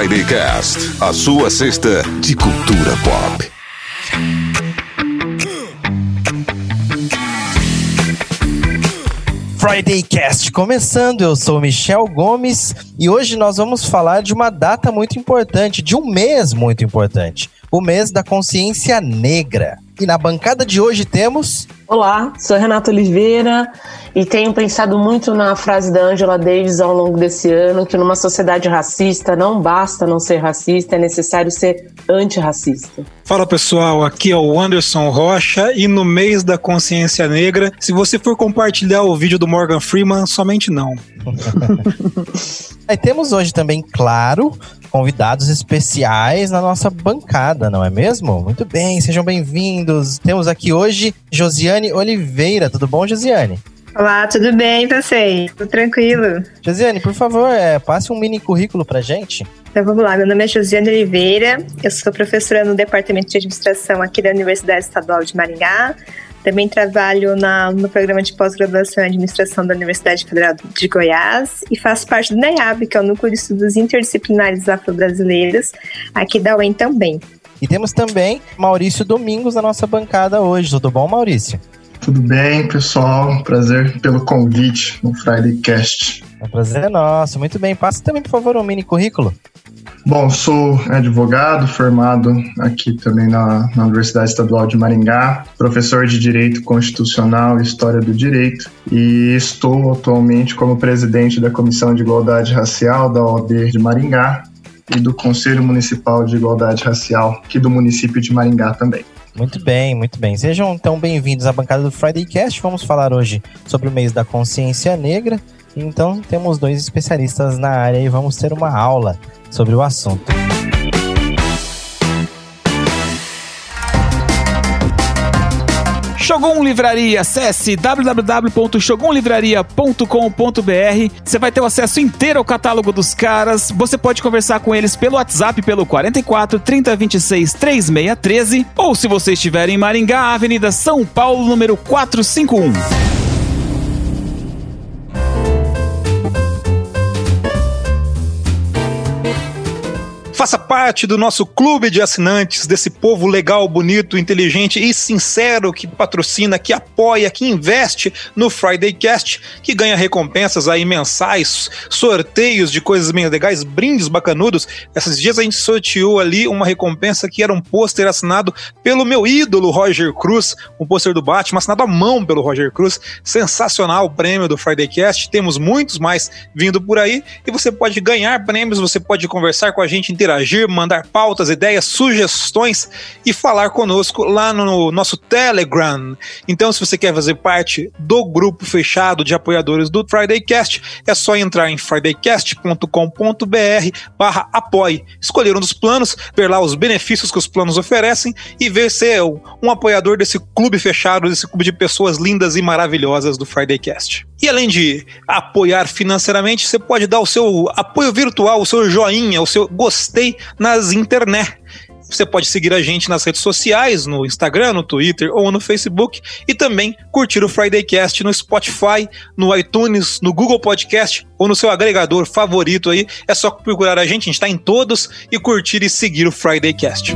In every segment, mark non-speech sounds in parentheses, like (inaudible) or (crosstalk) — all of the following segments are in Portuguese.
Friday Cast, a sua cesta de cultura pop. Friday Cast começando, eu sou Michel Gomes e hoje nós vamos falar de uma data muito importante, de um mês muito importante, o mês da consciência negra. E na bancada de hoje temos. Olá, sou Renata Oliveira e tenho pensado muito na frase da Angela Davis ao longo desse ano: que numa sociedade racista não basta não ser racista, é necessário ser antirracista. Fala pessoal, aqui é o Anderson Rocha e no mês da consciência negra, se você for compartilhar o vídeo do Morgan Freeman, somente não. (laughs) Aí temos hoje também, claro, convidados especiais na nossa bancada, não é mesmo? Muito bem, sejam bem-vindos. Temos aqui hoje Josiane Oliveira. Tudo bom, Josiane? Olá, tudo bem, vocês? Tudo tranquilo? Josiane, por favor, é, passe um mini currículo pra gente. Então vamos lá, meu nome é Josiane Oliveira, eu sou professora no Departamento de Administração aqui da Universidade Estadual de Maringá. Também trabalho na, no programa de pós-graduação em administração da Universidade Federal de Goiás e faço parte do NEAB, que é o Núcleo de Estudos Interdisciplinares Afro-Brasileiros, aqui da UEM também. E temos também Maurício Domingos na nossa bancada hoje. Tudo bom, Maurício? Tudo bem, pessoal? Prazer pelo convite no Friday Cast. O prazer é nosso. Muito bem. Passa também, por favor, um mini currículo. Bom, sou advogado, formado aqui também na, na, Universidade Estadual de Maringá, professor de Direito Constitucional e História do Direito, e estou atualmente como presidente da Comissão de Igualdade Racial da OAB de Maringá e do Conselho Municipal de Igualdade Racial aqui do município de Maringá também. Muito bem, muito bem. Sejam então bem-vindos à bancada do Friday Cast. Vamos falar hoje sobre o mês da consciência negra. Então, temos dois especialistas na área e vamos ter uma aula sobre o assunto. Shogun Livraria, acesse www.shogunlivraria.com.br. Você vai ter o acesso inteiro ao catálogo dos caras. Você pode conversar com eles pelo WhatsApp pelo 44 30 26 3613 ou se você estiver em Maringá, Avenida São Paulo, número 451. Faça parte do nosso clube de assinantes, desse povo legal, bonito, inteligente e sincero que patrocina, que apoia, que investe no Friday Cast, que ganha recompensas aí mensais, sorteios de coisas bem legais, brindes bacanudos. Esses dias a gente sorteou ali uma recompensa que era um pôster assinado pelo meu ídolo Roger Cruz, um pôster do Batman assinado à mão pelo Roger Cruz. Sensacional o prêmio do Friday Cast. Temos muitos mais vindo por aí e você pode ganhar prêmios, você pode conversar com a gente, interagir interagir, mandar pautas, ideias, sugestões e falar conosco lá no nosso Telegram. Então, se você quer fazer parte do grupo fechado de apoiadores do Friday Cast, é só entrar em fridaycast.com.br barra apoie, escolher um dos planos, ver lá os benefícios que os planos oferecem e ver se é um apoiador desse clube fechado, desse clube de pessoas lindas e maravilhosas do Friday Cast. E além de apoiar financeiramente, você pode dar o seu apoio virtual, o seu joinha, o seu gostei nas internet. Você pode seguir a gente nas redes sociais, no Instagram, no Twitter ou no Facebook e também curtir o Friday Cast no Spotify, no iTunes, no Google Podcast ou no seu agregador favorito aí. É só procurar a gente, a gente está em todos e curtir e seguir o Friday Cast.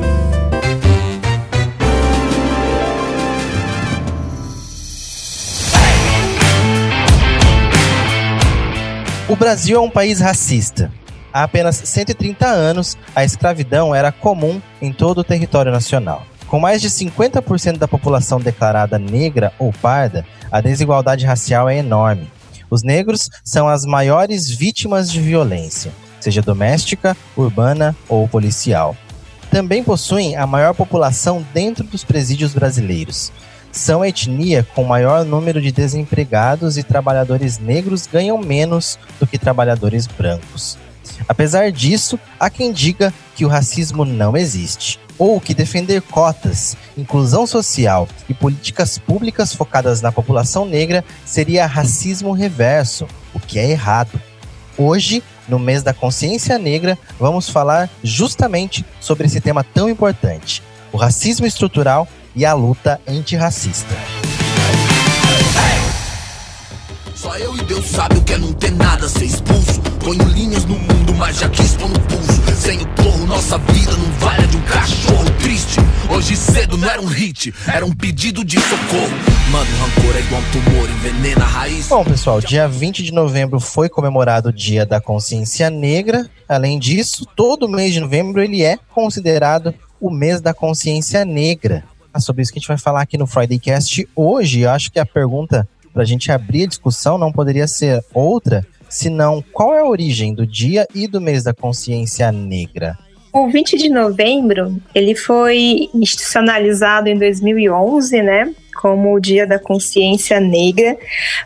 O Brasil é um país racista. Há apenas 130 anos, a escravidão era comum em todo o território nacional. Com mais de 50% da população declarada negra ou parda, a desigualdade racial é enorme. Os negros são as maiores vítimas de violência, seja doméstica, urbana ou policial. Também possuem a maior população dentro dos presídios brasileiros são a etnia com maior número de desempregados e trabalhadores negros ganham menos do que trabalhadores brancos. Apesar disso, há quem diga que o racismo não existe, ou que defender cotas, inclusão social e políticas públicas focadas na população negra seria racismo reverso, o que é errado. Hoje, no mês da consciência negra, vamos falar justamente sobre esse tema tão importante: o racismo estrutural e a luta antirracista. Só eu e Deus sabe o que é não ter nada, ser expulso Ponho linhas no mundo, mas já quis pôr no pulso. Sem o porro, nossa vida não vale de um cachorro triste. Hoje cedo não era um hit, era um pedido de socorro. Mano, rancor é igual um tumor, envenena a raiz. Bom, pessoal, dia 20 de novembro foi comemorado o Dia da Consciência Negra. Além disso, todo mês de novembro ele é considerado o mês da consciência negra. Sobre isso que a gente vai falar aqui no Friday Cast hoje. Eu acho que a pergunta para a gente abrir a discussão não poderia ser outra, senão qual é a origem do dia e do mês da consciência negra? O 20 de novembro, ele foi institucionalizado em 2011, né? Como o Dia da Consciência Negra,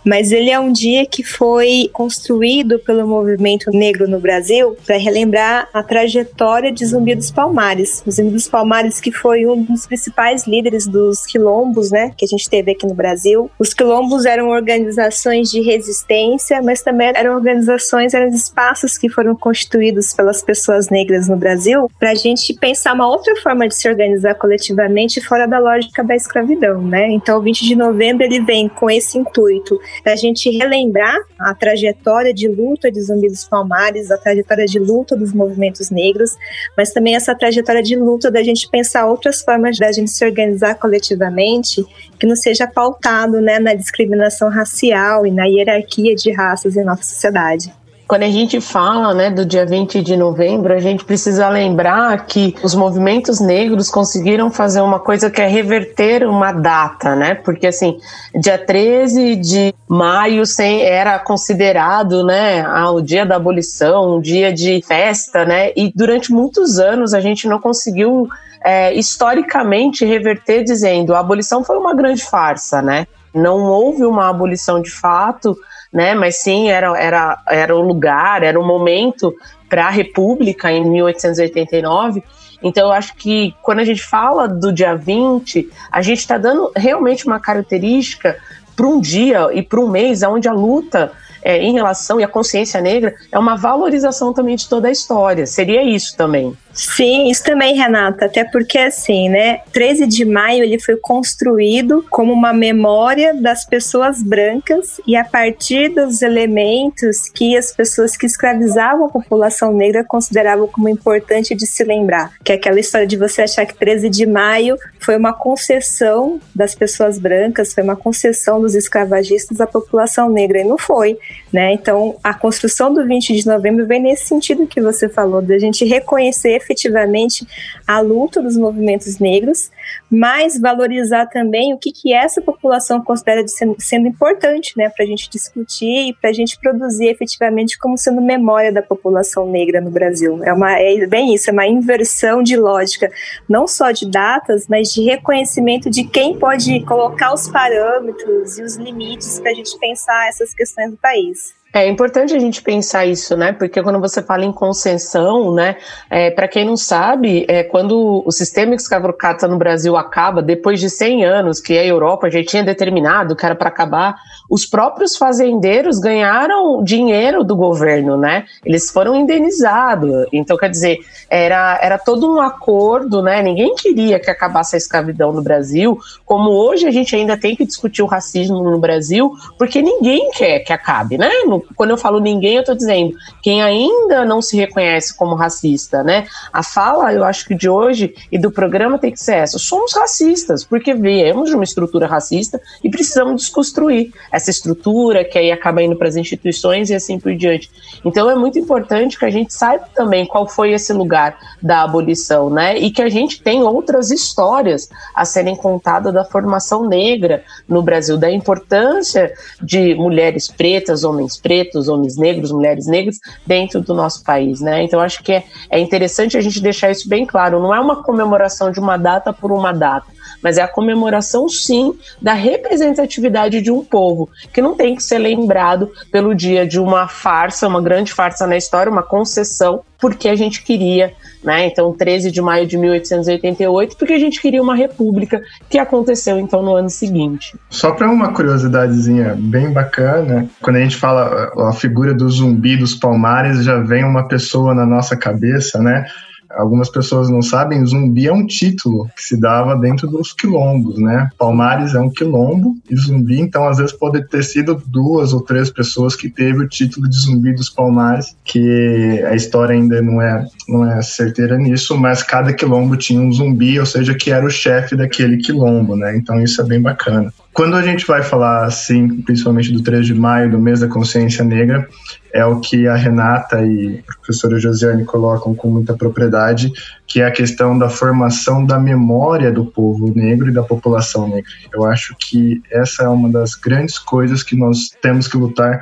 mas ele é um dia que foi construído pelo movimento negro no Brasil para relembrar a trajetória de Zumbi dos Palmares. Zumbi dos Palmares que foi um dos principais líderes dos quilombos, né, que a gente teve aqui no Brasil. Os quilombos eram organizações de resistência, mas também eram organizações, eram espaços que foram constituídos pelas pessoas negras no Brasil para a gente pensar uma outra forma de se organizar coletivamente fora da lógica da escravidão, né? Então, o 20 de novembro ele vem com esse intuito da gente relembrar a trajetória de luta de Zumbi dos Palmares, a trajetória de luta dos movimentos negros, mas também essa trajetória de luta da gente pensar outras formas da gente se organizar coletivamente que não seja pautado né, na discriminação racial e na hierarquia de raças em nossa sociedade. Quando a gente fala né, do dia 20 de novembro, a gente precisa lembrar que os movimentos negros conseguiram fazer uma coisa que é reverter uma data, né? Porque assim, dia 13 de maio era considerado né, o dia da abolição, um dia de festa, né? E durante muitos anos a gente não conseguiu é, historicamente reverter dizendo a abolição foi uma grande farsa, né? Não houve uma abolição de fato né? Mas sim, era, era, era o lugar, era o momento para a República em 1889. Então, eu acho que quando a gente fala do dia 20, a gente está dando realmente uma característica para um dia e para um mês onde a luta é, em relação e a consciência negra é uma valorização também de toda a história. Seria isso também. Sim, isso também, Renata, até porque assim, né, 13 de maio ele foi construído como uma memória das pessoas brancas e a partir dos elementos que as pessoas que escravizavam a população negra consideravam como importante de se lembrar, que é aquela história de você achar que 13 de maio foi uma concessão das pessoas brancas, foi uma concessão dos escravagistas à população negra, e não foi, né? Então, a construção do 20 de novembro vem nesse sentido que você falou, da gente reconhecer efetivamente a luta dos movimentos negros, mas valorizar também o que, que essa população considera de sendo, sendo importante né, para a gente discutir e para a gente produzir efetivamente como sendo memória da população negra no Brasil. É, uma, é bem isso, é uma inversão de lógica, não só de datas, mas de reconhecimento de quem pode colocar os parâmetros e os limites para a gente pensar essas questões do país. É importante a gente pensar isso, né? Porque quando você fala em concessão, né? É, para quem não sabe, é, quando o sistema escravocrata no Brasil acaba, depois de 100 anos que a Europa já tinha determinado que era para acabar, os próprios fazendeiros ganharam dinheiro do governo, né? Eles foram indenizados. Então, quer dizer, era, era todo um acordo, né? Ninguém queria que acabasse a escravidão no Brasil, como hoje a gente ainda tem que discutir o racismo no Brasil, porque ninguém quer que acabe, né? No, quando eu falo ninguém, eu estou dizendo quem ainda não se reconhece como racista, né? A fala, eu acho que de hoje e do programa tem que ser essa: somos racistas, porque viemos de uma estrutura racista e precisamos desconstruir essa estrutura que aí acaba indo para as instituições e assim por diante. Então é muito importante que a gente saiba também qual foi esse lugar da abolição, né? E que a gente tem outras histórias a serem contadas da formação negra no Brasil, da importância de mulheres pretas, homens pretos, homens negros, mulheres negras dentro do nosso país, né? Então acho que é, é interessante a gente deixar isso bem claro. Não é uma comemoração de uma data por uma data mas é a comemoração, sim, da representatividade de um povo, que não tem que ser lembrado pelo dia de uma farsa, uma grande farsa na história, uma concessão, porque a gente queria, né? Então, 13 de maio de 1888, porque a gente queria uma república, que aconteceu então no ano seguinte. Só para uma curiosidadezinha bem bacana, quando a gente fala a figura do zumbi dos palmares, já vem uma pessoa na nossa cabeça, né? Algumas pessoas não sabem, zumbi é um título que se dava dentro dos quilombos, né? Palmares é um quilombo e zumbi, então às vezes pode ter sido duas ou três pessoas que teve o título de zumbi dos Palmares, que a história ainda não é, não é certeira nisso, mas cada quilombo tinha um zumbi, ou seja, que era o chefe daquele quilombo, né? Então isso é bem bacana. Quando a gente vai falar assim, principalmente do 3 de maio, do mês da consciência negra, é o que a Renata e a professora Josiane colocam com muita propriedade, que é a questão da formação da memória do povo negro e da população negra. Eu acho que essa é uma das grandes coisas que nós temos que lutar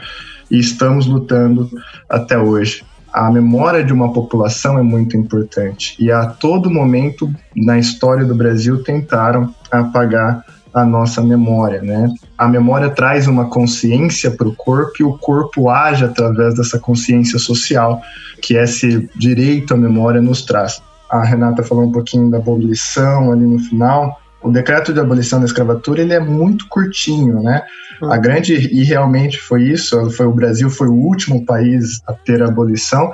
e estamos lutando até hoje. A memória de uma população é muito importante e a todo momento na história do Brasil tentaram apagar a nossa memória, né? A memória traz uma consciência para o corpo e o corpo age através dessa consciência social que esse direito à memória nos traz. A Renata falou um pouquinho da abolição ali no final. O decreto de abolição da escravatura ele é muito curtinho, né? A uhum. grande e realmente foi isso. Foi o Brasil foi o último país a ter a abolição.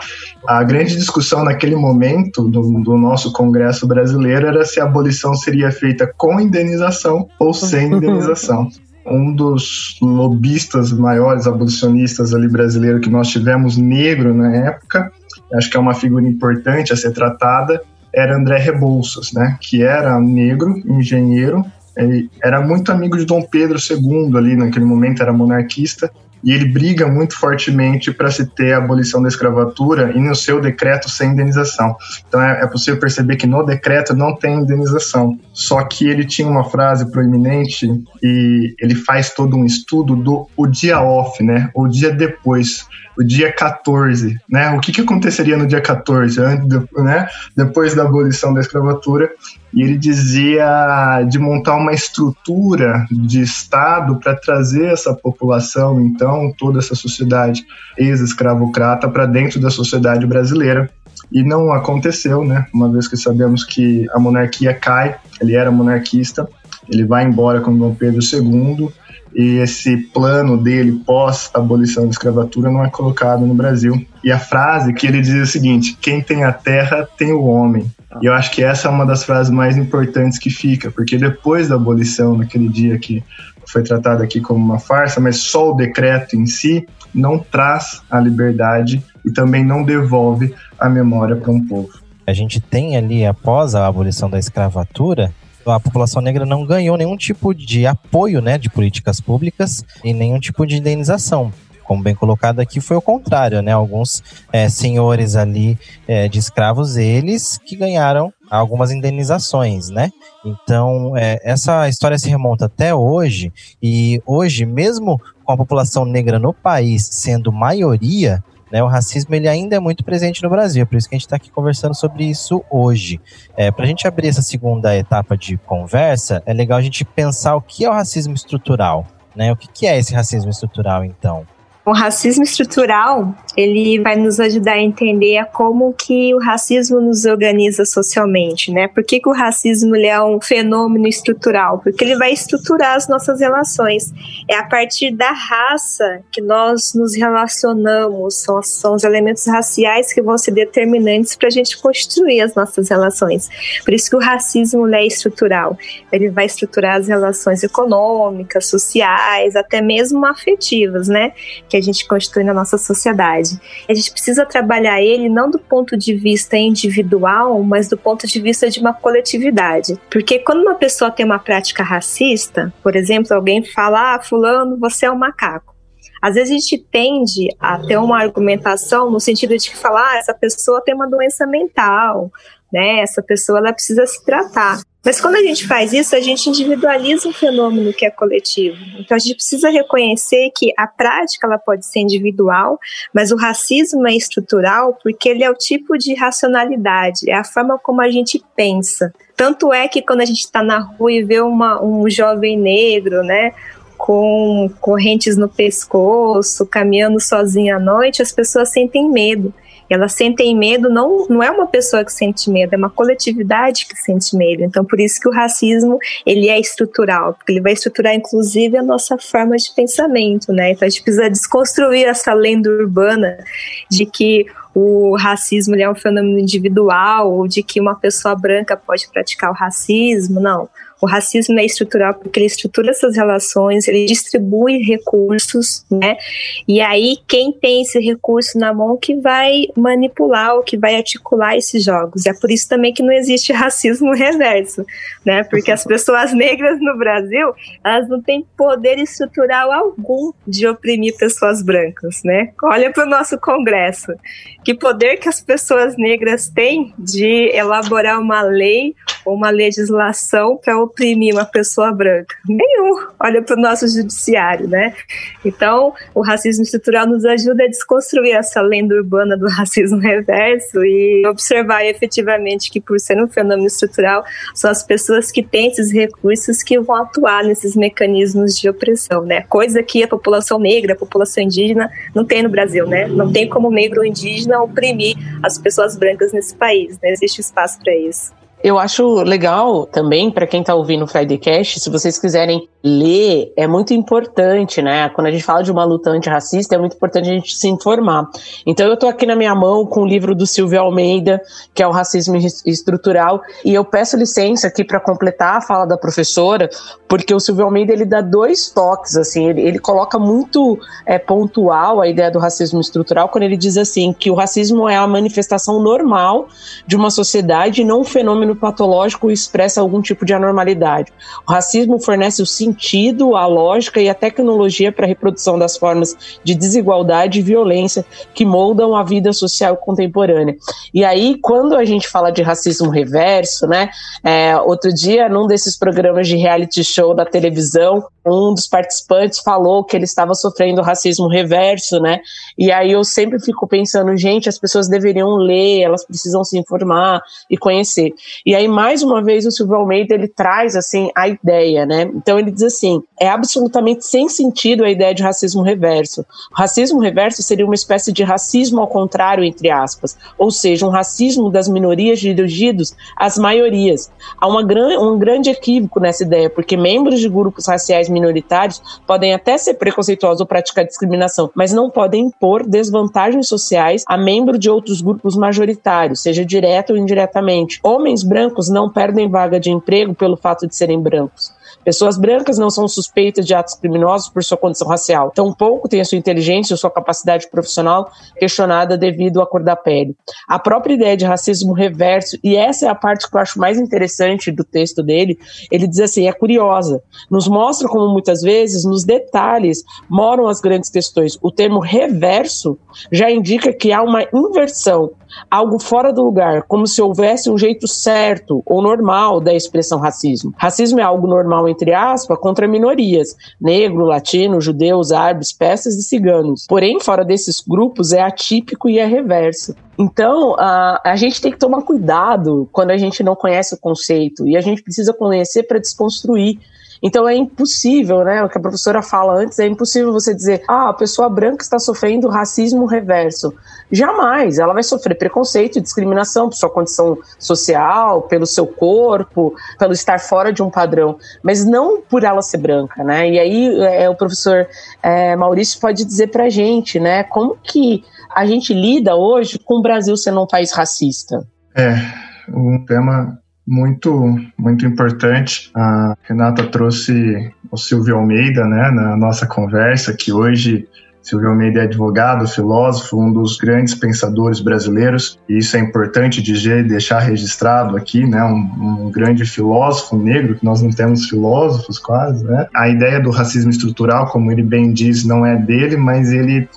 A grande discussão naquele momento do, do nosso Congresso brasileiro era se a abolição seria feita com indenização ou sem (laughs) indenização um dos lobistas maiores abolicionistas ali brasileiro que nós tivemos negro na época, acho que é uma figura importante a ser tratada, era André Rebouças, né, que era negro, engenheiro, ele era muito amigo de Dom Pedro II ali naquele momento, era monarquista, e ele briga muito fortemente para se ter a abolição da escravatura e no seu decreto sem indenização. Então é, é, possível perceber que no decreto não tem indenização. Só que ele tinha uma frase proeminente e ele faz todo um estudo do o dia off, né? O dia depois o dia 14, né? O que, que aconteceria no dia 14, antes, né? depois da abolição da escravatura? E ele dizia de montar uma estrutura de Estado para trazer essa população, então, toda essa sociedade ex-escravocrata para dentro da sociedade brasileira. E não aconteceu, né? Uma vez que sabemos que a monarquia cai, ele era monarquista, ele vai embora com Dom Pedro II, e esse plano dele pós abolição da escravatura não é colocado no Brasil. E a frase que ele diz é o seguinte: quem tem a terra tem o homem. E eu acho que essa é uma das frases mais importantes que fica, porque depois da abolição, naquele dia que foi tratado aqui como uma farsa, mas só o decreto em si não traz a liberdade e também não devolve a memória para um povo. A gente tem ali, após a abolição da escravatura, a população negra não ganhou nenhum tipo de apoio né, de políticas públicas e nenhum tipo de indenização. Como bem colocado aqui, foi o contrário, né? Alguns é, senhores ali é, de escravos, eles que ganharam algumas indenizações, né? Então, é, essa história se remonta até hoje, e hoje, mesmo com a população negra no país sendo maioria, né, o racismo ele ainda é muito presente no Brasil, por isso que a gente está aqui conversando sobre isso hoje. É, Para a gente abrir essa segunda etapa de conversa, é legal a gente pensar o que é o racismo estrutural. Né? O que, que é esse racismo estrutural, então? O racismo estrutural, ele vai nos ajudar a entender como que o racismo nos organiza socialmente, né? Por que, que o racismo é um fenômeno estrutural? Porque ele vai estruturar as nossas relações. É a partir da raça que nós nos relacionamos, são, são os elementos raciais que vão ser determinantes para a gente construir as nossas relações. Por isso que o racismo é estrutural. Ele vai estruturar as relações econômicas, sociais, até mesmo afetivas, né? Que a gente constitui na nossa sociedade. A gente precisa trabalhar ele não do ponto de vista individual, mas do ponto de vista de uma coletividade. Porque quando uma pessoa tem uma prática racista, por exemplo, alguém fala: ah, Fulano, você é um macaco. Às vezes a gente tende a ter uma argumentação no sentido de falar: ah, essa pessoa tem uma doença mental, né? Essa pessoa ela precisa se tratar. Mas quando a gente faz isso, a gente individualiza um fenômeno que é coletivo. Então a gente precisa reconhecer que a prática ela pode ser individual, mas o racismo é estrutural porque ele é o tipo de racionalidade, é a forma como a gente pensa. Tanto é que quando a gente está na rua e vê uma, um jovem negro, né, com correntes no pescoço, caminhando sozinho à noite, as pessoas sentem medo. Elas sentem medo, não, não é uma pessoa que sente medo, é uma coletividade que sente medo. Então, por isso que o racismo, ele é estrutural, porque ele vai estruturar, inclusive, a nossa forma de pensamento, né? Então, a gente precisa desconstruir essa lenda urbana de que o racismo é um fenômeno individual, ou de que uma pessoa branca pode praticar o racismo, não. O racismo é estrutural porque ele estrutura essas relações, ele distribui recursos, né? E aí quem tem esse recurso na mão que vai manipular ou que vai articular esses jogos. É por isso também que não existe (laughs) racismo reverso, né? Porque as pessoas negras no Brasil, elas não têm poder estrutural algum de oprimir pessoas brancas, né? Olha para o nosso Congresso. Que poder que as pessoas negras têm de elaborar uma lei ou uma legislação para oprimir uma pessoa branca? Nenhum. Olha para o nosso judiciário, né? Então, o racismo estrutural nos ajuda a desconstruir essa lenda urbana do (laughs) racismo reverso e observar efetivamente que, por ser um fenômeno estrutural, são as pessoas que têm esses recursos que vão atuar nesses mecanismos de opressão, né? Coisa que a população negra, a população indígena não tem no Brasil, né? Não tem como negro ou indígena oprimir as pessoas brancas nesse país, né? Existe espaço para isso. Eu acho legal também, para quem está ouvindo o Friday Cash, se vocês quiserem ler, é muito importante, né? Quando a gente fala de uma luta antirracista, é muito importante a gente se informar. Então, eu estou aqui na minha mão com o livro do Silvio Almeida, que é o Racismo Estrutural, e eu peço licença aqui para completar a fala da professora, porque o Silvio Almeida ele dá dois toques, assim, ele, ele coloca muito é, pontual a ideia do racismo estrutural quando ele diz assim que o racismo é a manifestação normal de uma sociedade, não um fenômeno fenômeno patológico expressa algum tipo de anormalidade. O racismo fornece o sentido, a lógica e a tecnologia para a reprodução das formas de desigualdade e violência que moldam a vida social contemporânea. E aí, quando a gente fala de racismo reverso, né? É, outro dia, num desses programas de reality show da televisão, um dos participantes falou que ele estava sofrendo racismo reverso, né? E aí eu sempre fico pensando, gente, as pessoas deveriam ler, elas precisam se informar e conhecer. E aí mais uma vez o Silvio Almeida ele traz assim a ideia, né? Então ele diz assim: é absolutamente sem sentido a ideia de racismo reverso. O racismo reverso seria uma espécie de racismo ao contrário, entre aspas, ou seja, um racismo das minorias dirigidos às maiorias. Há uma gran um grande equívoco nessa ideia, porque membros de grupos raciais minoritários podem até ser preconceituosos ou praticar discriminação, mas não podem impor desvantagens sociais a membro de outros grupos majoritários, seja direto ou indiretamente. Homens brancos não perdem vaga de emprego pelo fato de serem brancos. Pessoas brancas não são suspeitas de atos criminosos por sua condição racial. Tampouco têm a sua inteligência ou sua capacidade profissional questionada devido à cor da pele. A própria ideia de racismo reverso, e essa é a parte que eu acho mais interessante do texto dele, ele diz assim: é curiosa. Nos mostra como muitas vezes, nos detalhes, moram as grandes questões. O termo reverso já indica que há uma inversão algo fora do lugar, como se houvesse um jeito certo ou normal da expressão racismo. Racismo é algo normal, entre aspas, contra minorias, negro, latino, judeus, árabes, persas e ciganos. Porém, fora desses grupos, é atípico e é reverso. Então, a, a gente tem que tomar cuidado quando a gente não conhece o conceito e a gente precisa conhecer para desconstruir. Então é impossível, né? O que a professora fala antes, é impossível você dizer, ah, a pessoa branca está sofrendo racismo reverso. Jamais. Ela vai sofrer preconceito discriminação por sua condição social, pelo seu corpo, pelo estar fora de um padrão, mas não por ela ser branca, né? E aí é, o professor é, Maurício pode dizer pra gente, né? Como que a gente lida hoje com o Brasil sendo um país racista? É, um tema muito, muito importante. A Renata trouxe o Silvio Almeida, né, na nossa conversa, que hoje Silvio Almeida é advogado, filósofo, um dos grandes pensadores brasileiros, e isso é importante dizer, deixar registrado aqui, né, um, um, grande filósofo negro, que nós não temos filósofos quase, né. A ideia do racismo estrutural, como ele bem diz, não é dele, mas ele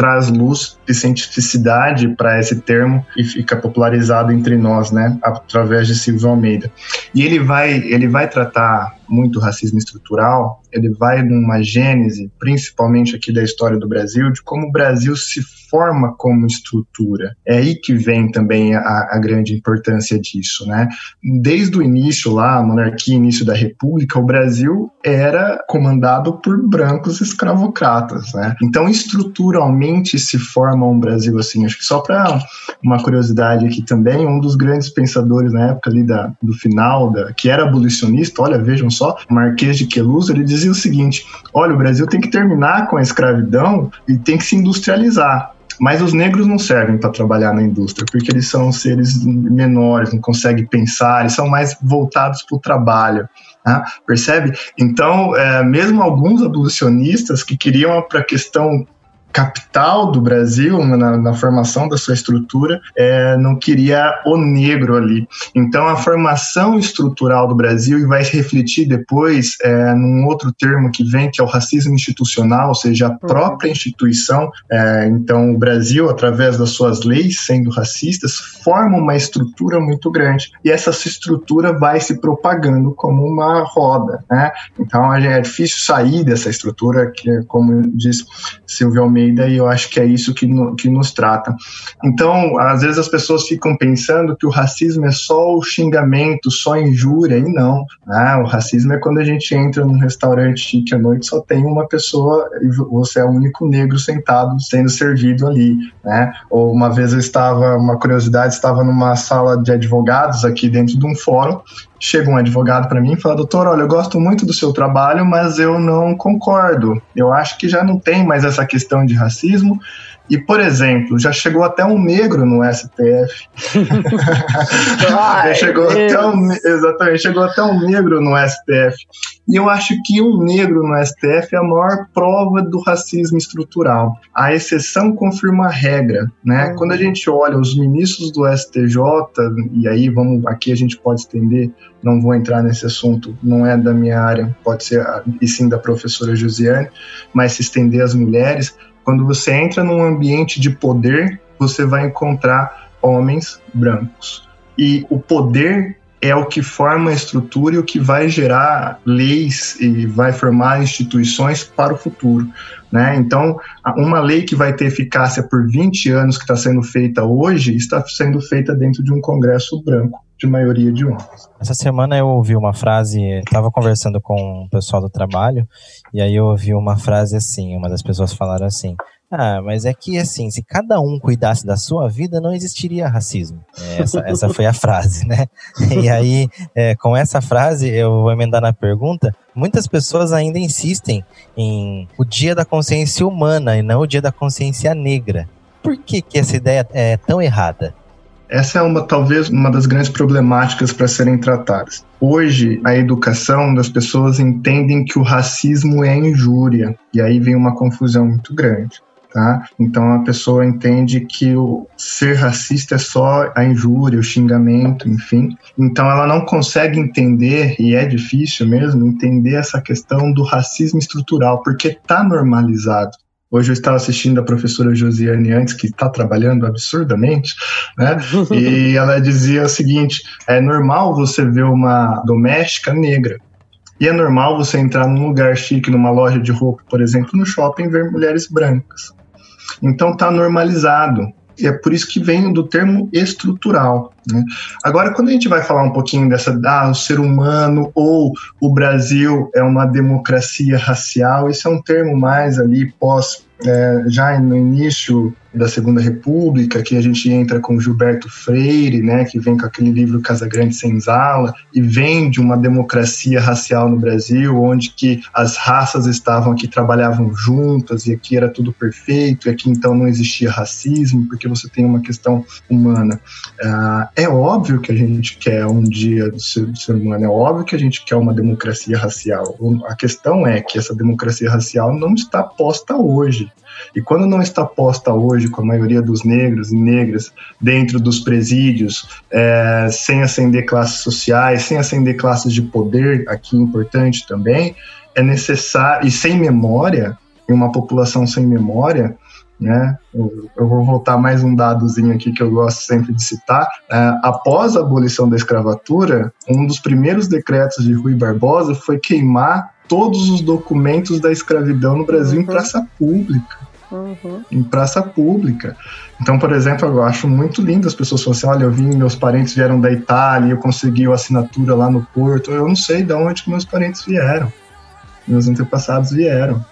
traz luz e cientificidade para esse termo e fica popularizado entre nós, né, através de Silvio Almeida. E ele vai, ele vai tratar muito racismo estrutural, ele vai numa gênese, principalmente aqui da história do Brasil, de como o Brasil se forma como estrutura. É aí que vem também a, a grande importância disso, né? Desde o início lá, a monarquia, início da república, o Brasil era comandado por brancos escravocratas, né? Então, estruturalmente se forma um Brasil assim. Acho que só para uma curiosidade aqui também, um dos grandes pensadores na época ali da, do final, da, que era abolicionista, olha, vejam só, Marquês de Queluz, ele dizia o seguinte: olha, o Brasil tem que terminar com a escravidão e tem que se industrializar. Mas os negros não servem para trabalhar na indústria, porque eles são seres menores, não conseguem pensar, eles são mais voltados para o trabalho. Né? Percebe? Então, é, mesmo alguns abolicionistas que queriam para a questão capital do Brasil, na, na, formação da sua estrutura, é, não queria o negro ali. Então, a formação estrutural do Brasil, e vai se refletir depois é, num outro termo que vem, que é o racismo institucional, ou seja, a própria instituição. É, então, o Brasil, através das suas leis, sendo racistas, forma uma estrutura muito grande. E essa estrutura vai se propagando como uma roda. Né? Então, é difícil sair dessa estrutura, que, como diz Silvio Almeida, Almeida e eu acho que é isso que, no, que nos trata. Então, às vezes as pessoas ficam pensando que o racismo é só o xingamento, só injúria, e não. Né? O racismo é quando a gente entra num restaurante chique à noite só tem uma pessoa e você é o único negro sentado sendo servido ali. Né? Ou uma vez eu estava, uma curiosidade, estava numa sala de advogados aqui dentro de um fórum chega um advogado para mim e fala: Doutor, olha, eu gosto muito do seu trabalho, mas eu não concordo. Eu acho que já não tem mais essa questão de racismo. E, por exemplo, já chegou até um negro no STF. (laughs) já chegou até um, exatamente, chegou até um negro no STF. E eu acho que um negro no STF é a maior prova do racismo estrutural. A exceção confirma a regra, né? Uhum. Quando a gente olha os ministros do STJ, e aí vamos aqui a gente pode estender, não vou entrar nesse assunto, não é da minha área, pode ser e sim da professora Josiane, mas se estender às mulheres, quando você entra num ambiente de poder, você vai encontrar homens brancos. E o poder é o que forma a estrutura e o que vai gerar leis e vai formar instituições para o futuro. Né? Então, uma lei que vai ter eficácia por 20 anos, que está sendo feita hoje, está sendo feita dentro de um Congresso branco, de maioria de homens. Essa semana eu ouvi uma frase, estava conversando com o pessoal do trabalho, e aí eu ouvi uma frase assim: uma das pessoas falaram assim. Ah, mas é que assim, se cada um cuidasse da sua vida, não existiria racismo. Essa, essa foi a frase, né? (laughs) E aí, é, com essa frase, eu vou emendar na pergunta. Muitas pessoas ainda insistem em o dia da consciência humana e não o dia da consciência negra. Por que, que essa ideia é tão errada? Essa é uma talvez uma das grandes problemáticas para serem tratadas. Hoje, a educação das pessoas entendem que o racismo é injúria, e aí vem uma confusão muito grande. Tá? Então a pessoa entende que o ser racista é só a injúria, o xingamento, enfim. Então ela não consegue entender, e é difícil mesmo, entender essa questão do racismo estrutural, porque está normalizado. Hoje eu estava assistindo a professora Josiane antes, que está trabalhando absurdamente, né? (laughs) E ela dizia o seguinte: é normal você ver uma doméstica negra. E é normal você entrar num lugar chique, numa loja de roupa, por exemplo, no shopping, ver mulheres brancas. Então está normalizado. E é por isso que vem do termo estrutural. Né? Agora, quando a gente vai falar um pouquinho dessa, ah, o ser humano ou o Brasil é uma democracia racial, isso é um termo mais ali pós, é, já no início da Segunda República, que a gente entra com Gilberto Freire, né, que vem com aquele livro Casa Grande Senzala, e vem de uma democracia racial no Brasil, onde que as raças estavam aqui, trabalhavam juntas, e aqui era tudo perfeito, e aqui então não existia racismo, porque você tem uma questão humana. Uh, é óbvio que a gente quer um dia do ser, do ser humano, é óbvio que a gente quer uma democracia racial. A questão é que essa democracia racial não está posta hoje. E quando não está posta hoje com a maioria dos negros e negras dentro dos presídios, é, sem ascender classes sociais, sem ascender classes de poder, aqui importante também, é necessário, e sem memória, em uma população sem memória, né? Eu, vou voltar mais um dadozinho aqui que eu gosto sempre de citar. É, após a abolição da escravatura, um dos primeiros decretos de Rui Barbosa foi queimar todos os documentos da escravidão no Brasil uhum. em praça pública. Uhum. Em praça pública. Então, por exemplo, eu acho muito lindo as pessoas falam assim: olha, eu vim, meus parentes vieram da Itália, eu consegui a assinatura lá no Porto. Eu não sei de onde que meus parentes vieram. Meus antepassados vieram.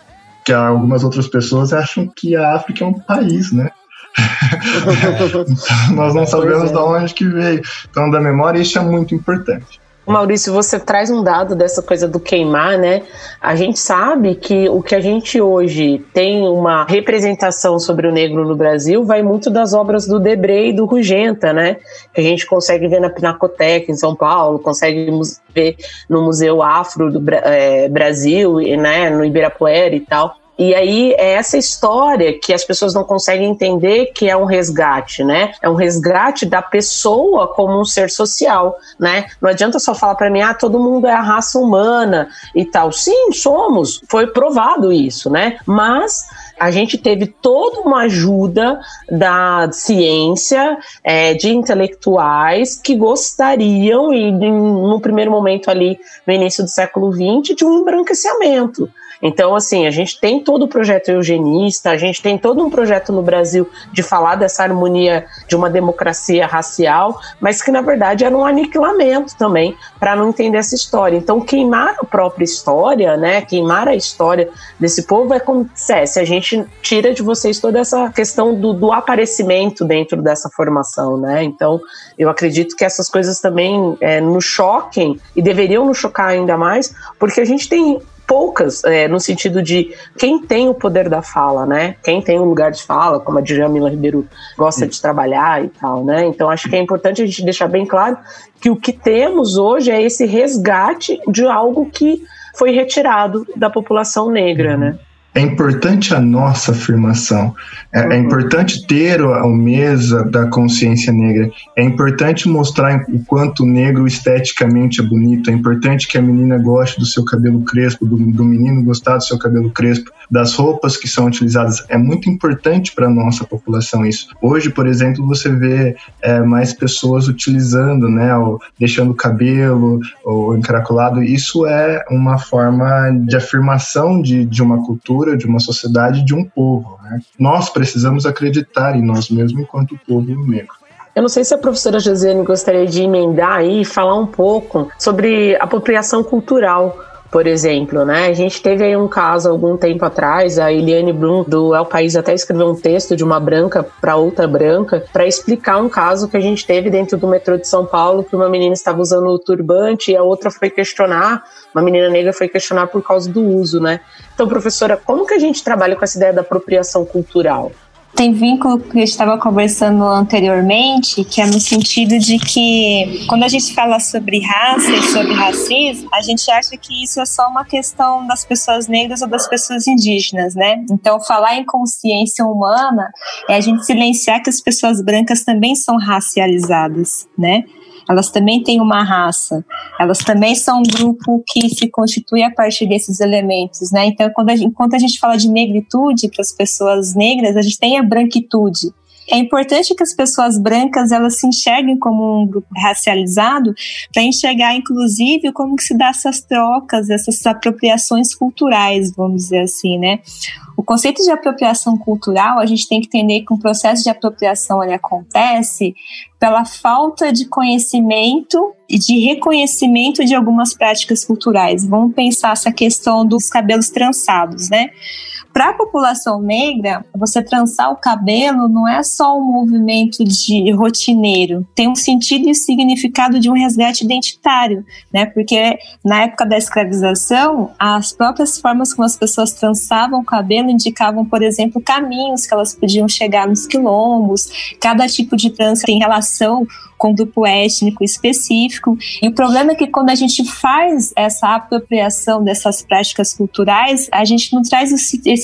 Que algumas outras pessoas acham que a África é um país, né? (laughs) então, nós não sabemos é. de onde que veio. Então, da memória, isso é muito importante. Maurício, você traz um dado dessa coisa do queimar, né? A gente sabe que o que a gente hoje tem uma representação sobre o negro no Brasil vai muito das obras do Debré e do Rugenta, né? Que a gente consegue ver na Pinacoteca em São Paulo, consegue ver no Museu Afro do é, Brasil, né? No Ibirapuera e tal. E aí é essa história que as pessoas não conseguem entender que é um resgate, né? É um resgate da pessoa como um ser social, né? Não adianta só falar para mim, ah, todo mundo é a raça humana e tal. Sim, somos, foi provado isso, né? Mas a gente teve toda uma ajuda da ciência, é, de intelectuais que gostariam, e no primeiro momento ali, no início do século XX, de um embranquecimento. Então, assim, a gente tem todo o projeto eugenista, a gente tem todo um projeto no Brasil de falar dessa harmonia de uma democracia racial, mas que na verdade era um aniquilamento também para não entender essa história. Então, queimar a própria história, né, queimar a história desse povo é como se a gente tira de vocês toda essa questão do, do aparecimento dentro dessa formação, né? Então, eu acredito que essas coisas também é, nos choquem e deveriam nos chocar ainda mais, porque a gente tem poucas, é, no sentido de quem tem o poder da fala, né? Quem tem o lugar de fala, como a Djamila Ribeiro gosta de trabalhar e tal, né? Então acho que é importante a gente deixar bem claro que o que temos hoje é esse resgate de algo que foi retirado da população negra, uhum. né? É importante a nossa afirmação. É, é uhum. é, importante ter a, mesa da consciência negra. É importante mostrar o quanto o negro esteticamente é bonito. É importante que a menina goste do seu cabelo crespo, do, do menino gostar do seu cabelo crespo, das roupas que são utilizadas. É muito importante para a nossa população isso. Hoje, por exemplo, você vê é, mais pessoas utilizando, né, ou deixando o cabelo ou encaracolado. Isso é uma forma de afirmação de, de uma cultura de uma sociedade, de um povo. Né? Nós precisamos acreditar em nós mesmos enquanto povo negro. Eu não sei se a professora Josiane gostaria de emendar aí e falar um pouco sobre apropriação cultural por exemplo, né? A gente teve aí um caso algum tempo atrás, a Eliane Blum do El País até escreveu um texto de uma branca para outra branca para explicar um caso que a gente teve dentro do metrô de São Paulo, que uma menina estava usando o turbante e a outra foi questionar, uma menina negra foi questionar por causa do uso, né? Então, professora, como que a gente trabalha com essa ideia da apropriação cultural? Tem vínculo que gente estava conversando anteriormente, que é no sentido de que quando a gente fala sobre raça e sobre racismo, a gente acha que isso é só uma questão das pessoas negras ou das pessoas indígenas, né? Então, falar em consciência humana é a gente silenciar que as pessoas brancas também são racializadas, né? Elas também têm uma raça, elas também são um grupo que se constitui a partir desses elementos, né? Então, quando a, enquanto a gente fala de negritude para as pessoas negras, a gente tem a branquitude. É importante que as pessoas brancas elas se enxerguem como um grupo racializado para enxergar, inclusive, como que se dá essas trocas, essas apropriações culturais, vamos dizer assim, né? O conceito de apropriação cultural, a gente tem que entender que um processo de apropriação ele acontece pela falta de conhecimento e de reconhecimento de algumas práticas culturais. Vamos pensar essa questão dos cabelos trançados, né? Para a população negra, você trançar o cabelo não é só um movimento de rotineiro, tem um sentido e significado de um resgate identitário, né? Porque na época da escravização, as próprias formas como as pessoas trançavam o cabelo indicavam, por exemplo, caminhos que elas podiam chegar nos quilombos. Cada tipo de trança tem relação com grupo étnico específico. E o problema é que quando a gente faz essa apropriação dessas práticas culturais, a gente não traz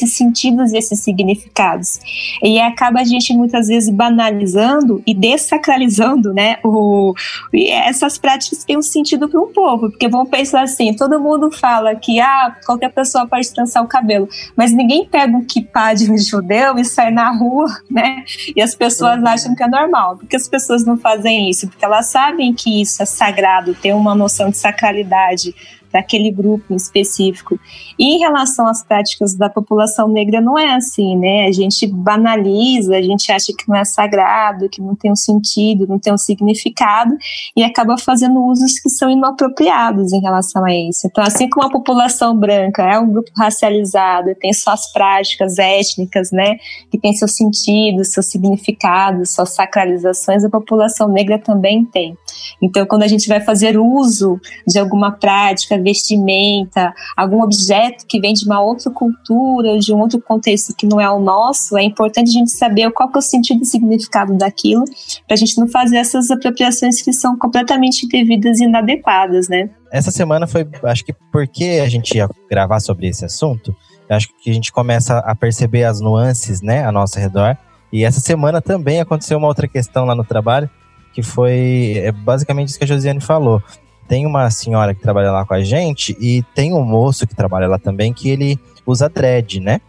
esses sentidos e esses significados. E acaba a gente muitas vezes banalizando e dessacralizando, né, o, essas práticas têm um sentido para um povo, porque vamos pensar assim, todo mundo fala que ah, qualquer pessoa pode trançar o cabelo, mas ninguém pega um kippah de um judeu e sai na rua, né, e as pessoas uhum. acham que é normal, porque as pessoas não fazem isso, porque elas sabem que isso é sagrado, tem uma noção de sacralidade para aquele grupo específico. E em relação às práticas da população negra, não é assim, né? A gente banaliza, a gente acha que não é sagrado, que não tem um sentido, não tem um significado, e acaba fazendo usos que são inapropriados em relação a isso. Então, assim como a população branca é um grupo racializado, tem suas práticas étnicas, né, que tem seu sentido, seu significado, suas sacralizações, a população negra também tem. Então, quando a gente vai fazer uso de alguma prática, vestimenta, algum objeto que vem de uma outra cultura, de um outro contexto que não é o nosso, é importante a gente saber qual que é o sentido e significado daquilo, para a gente não fazer essas apropriações que são completamente indevidas e inadequadas, né? Essa semana foi, acho que porque a gente ia gravar sobre esse assunto, acho que a gente começa a perceber as nuances, né, a nosso redor. E essa semana também aconteceu uma outra questão lá no trabalho, que foi é basicamente isso que a Josiane falou. Tem uma senhora que trabalha lá com a gente e tem um moço que trabalha lá também que ele usa dread, né?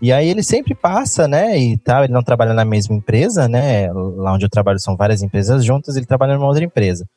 E aí ele sempre passa, né, e tal, ele não trabalha na mesma empresa, né? Lá onde eu trabalho são várias empresas juntas, ele trabalha numa outra empresa.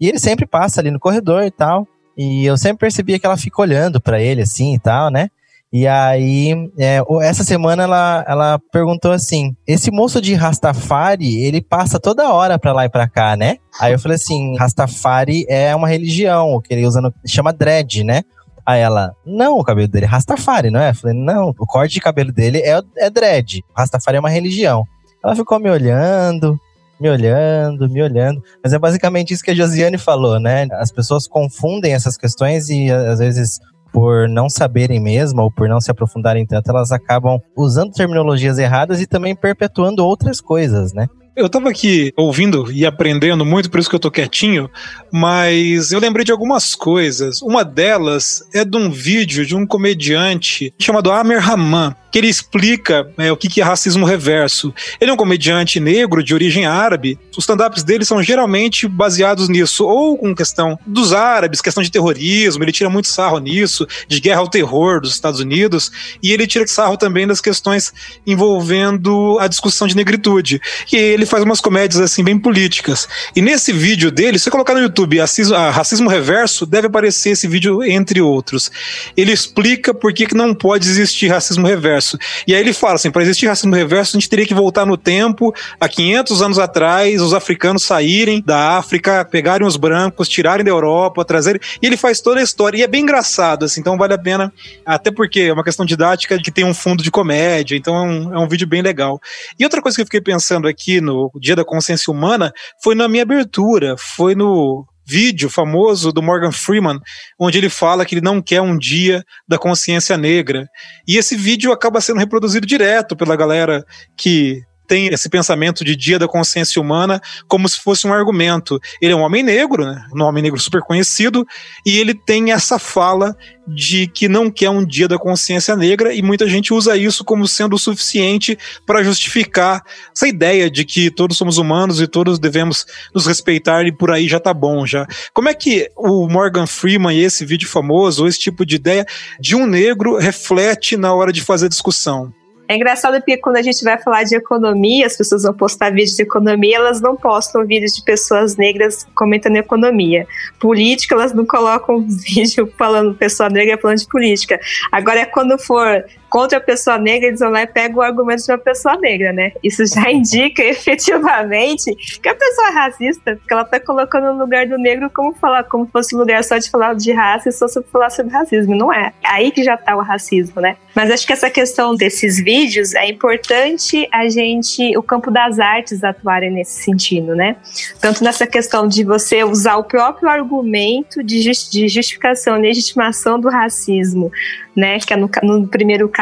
E ele sempre passa ali no corredor e tal. E eu sempre percebia que ela fica olhando para ele assim e tal, né? E aí, é, essa semana ela, ela perguntou assim: esse moço de Rastafari, ele passa toda hora pra lá e pra cá, né? Aí eu falei assim: Rastafari é uma religião, que ele usa no, chama dread, né? Aí ela, não, o cabelo dele é Rastafari, não é? Eu falei, não, o corte de cabelo dele é, é dread. Rastafari é uma religião. Ela ficou me olhando, me olhando, me olhando. Mas é basicamente isso que a Josiane falou, né? As pessoas confundem essas questões e às vezes por não saberem mesmo ou por não se aprofundarem tanto, elas acabam usando terminologias erradas e também perpetuando outras coisas, né? Eu tava aqui ouvindo e aprendendo muito, por isso que eu tô quietinho, mas eu lembrei de algumas coisas. Uma delas é de um vídeo de um comediante chamado Amer Rahman, que ele explica é, o que é racismo reverso. Ele é um comediante negro de origem árabe. Os stand-ups dele são geralmente baseados nisso, ou com questão dos árabes, questão de terrorismo, ele tira muito sarro nisso, de guerra ao terror dos Estados Unidos, e ele tira sarro também das questões envolvendo a discussão de negritude. E ele faz umas comédias assim bem políticas. E nesse vídeo dele, se você colocar no YouTube racismo reverso, deve aparecer esse vídeo entre outros. Ele explica por que, que não pode existir racismo reverso. E aí ele fala assim, para existir racismo reverso, a gente teria que voltar no tempo, há 500 anos atrás, os africanos saírem da África, pegarem os brancos, tirarem da Europa, trazerem... E ele faz toda a história. E é bem engraçado, assim, então vale a pena, até porque é uma questão didática que tem um fundo de comédia, então é um, é um vídeo bem legal. E outra coisa que eu fiquei pensando aqui no Dia da Consciência Humana foi na minha abertura, foi no vídeo famoso do Morgan Freeman, onde ele fala que ele não quer um dia da consciência negra. E esse vídeo acaba sendo reproduzido direto pela galera que tem esse pensamento de dia da consciência humana como se fosse um argumento. Ele é um homem negro, né? um homem negro super conhecido, e ele tem essa fala de que não quer um dia da consciência negra, e muita gente usa isso como sendo o suficiente para justificar essa ideia de que todos somos humanos e todos devemos nos respeitar e por aí já tá bom já. Como é que o Morgan Freeman e esse vídeo famoso, ou esse tipo de ideia de um negro reflete na hora de fazer discussão? É engraçado porque quando a gente vai falar de economia, as pessoas vão postar vídeos de economia, elas não postam vídeos de pessoas negras comentando economia. Política, elas não colocam (laughs) vídeo falando pessoa negra falando de política. Agora quando for contra a pessoa negra, eles vão lá e pegam o argumento de uma pessoa negra, né? Isso já (laughs) indica efetivamente que a pessoa é racista, porque ela tá colocando no lugar do negro como falar, como fosse lugar só de falar de raça e só sobre falar sobre racismo. Não é. Aí que já tá o racismo, né? Mas acho que essa questão desses vídeos é importante a gente, o campo das artes atuarem nesse sentido, né? Tanto nessa questão de você usar o próprio argumento de, justificação, legitimação do racismo, né? Que é no, no primeiro caso,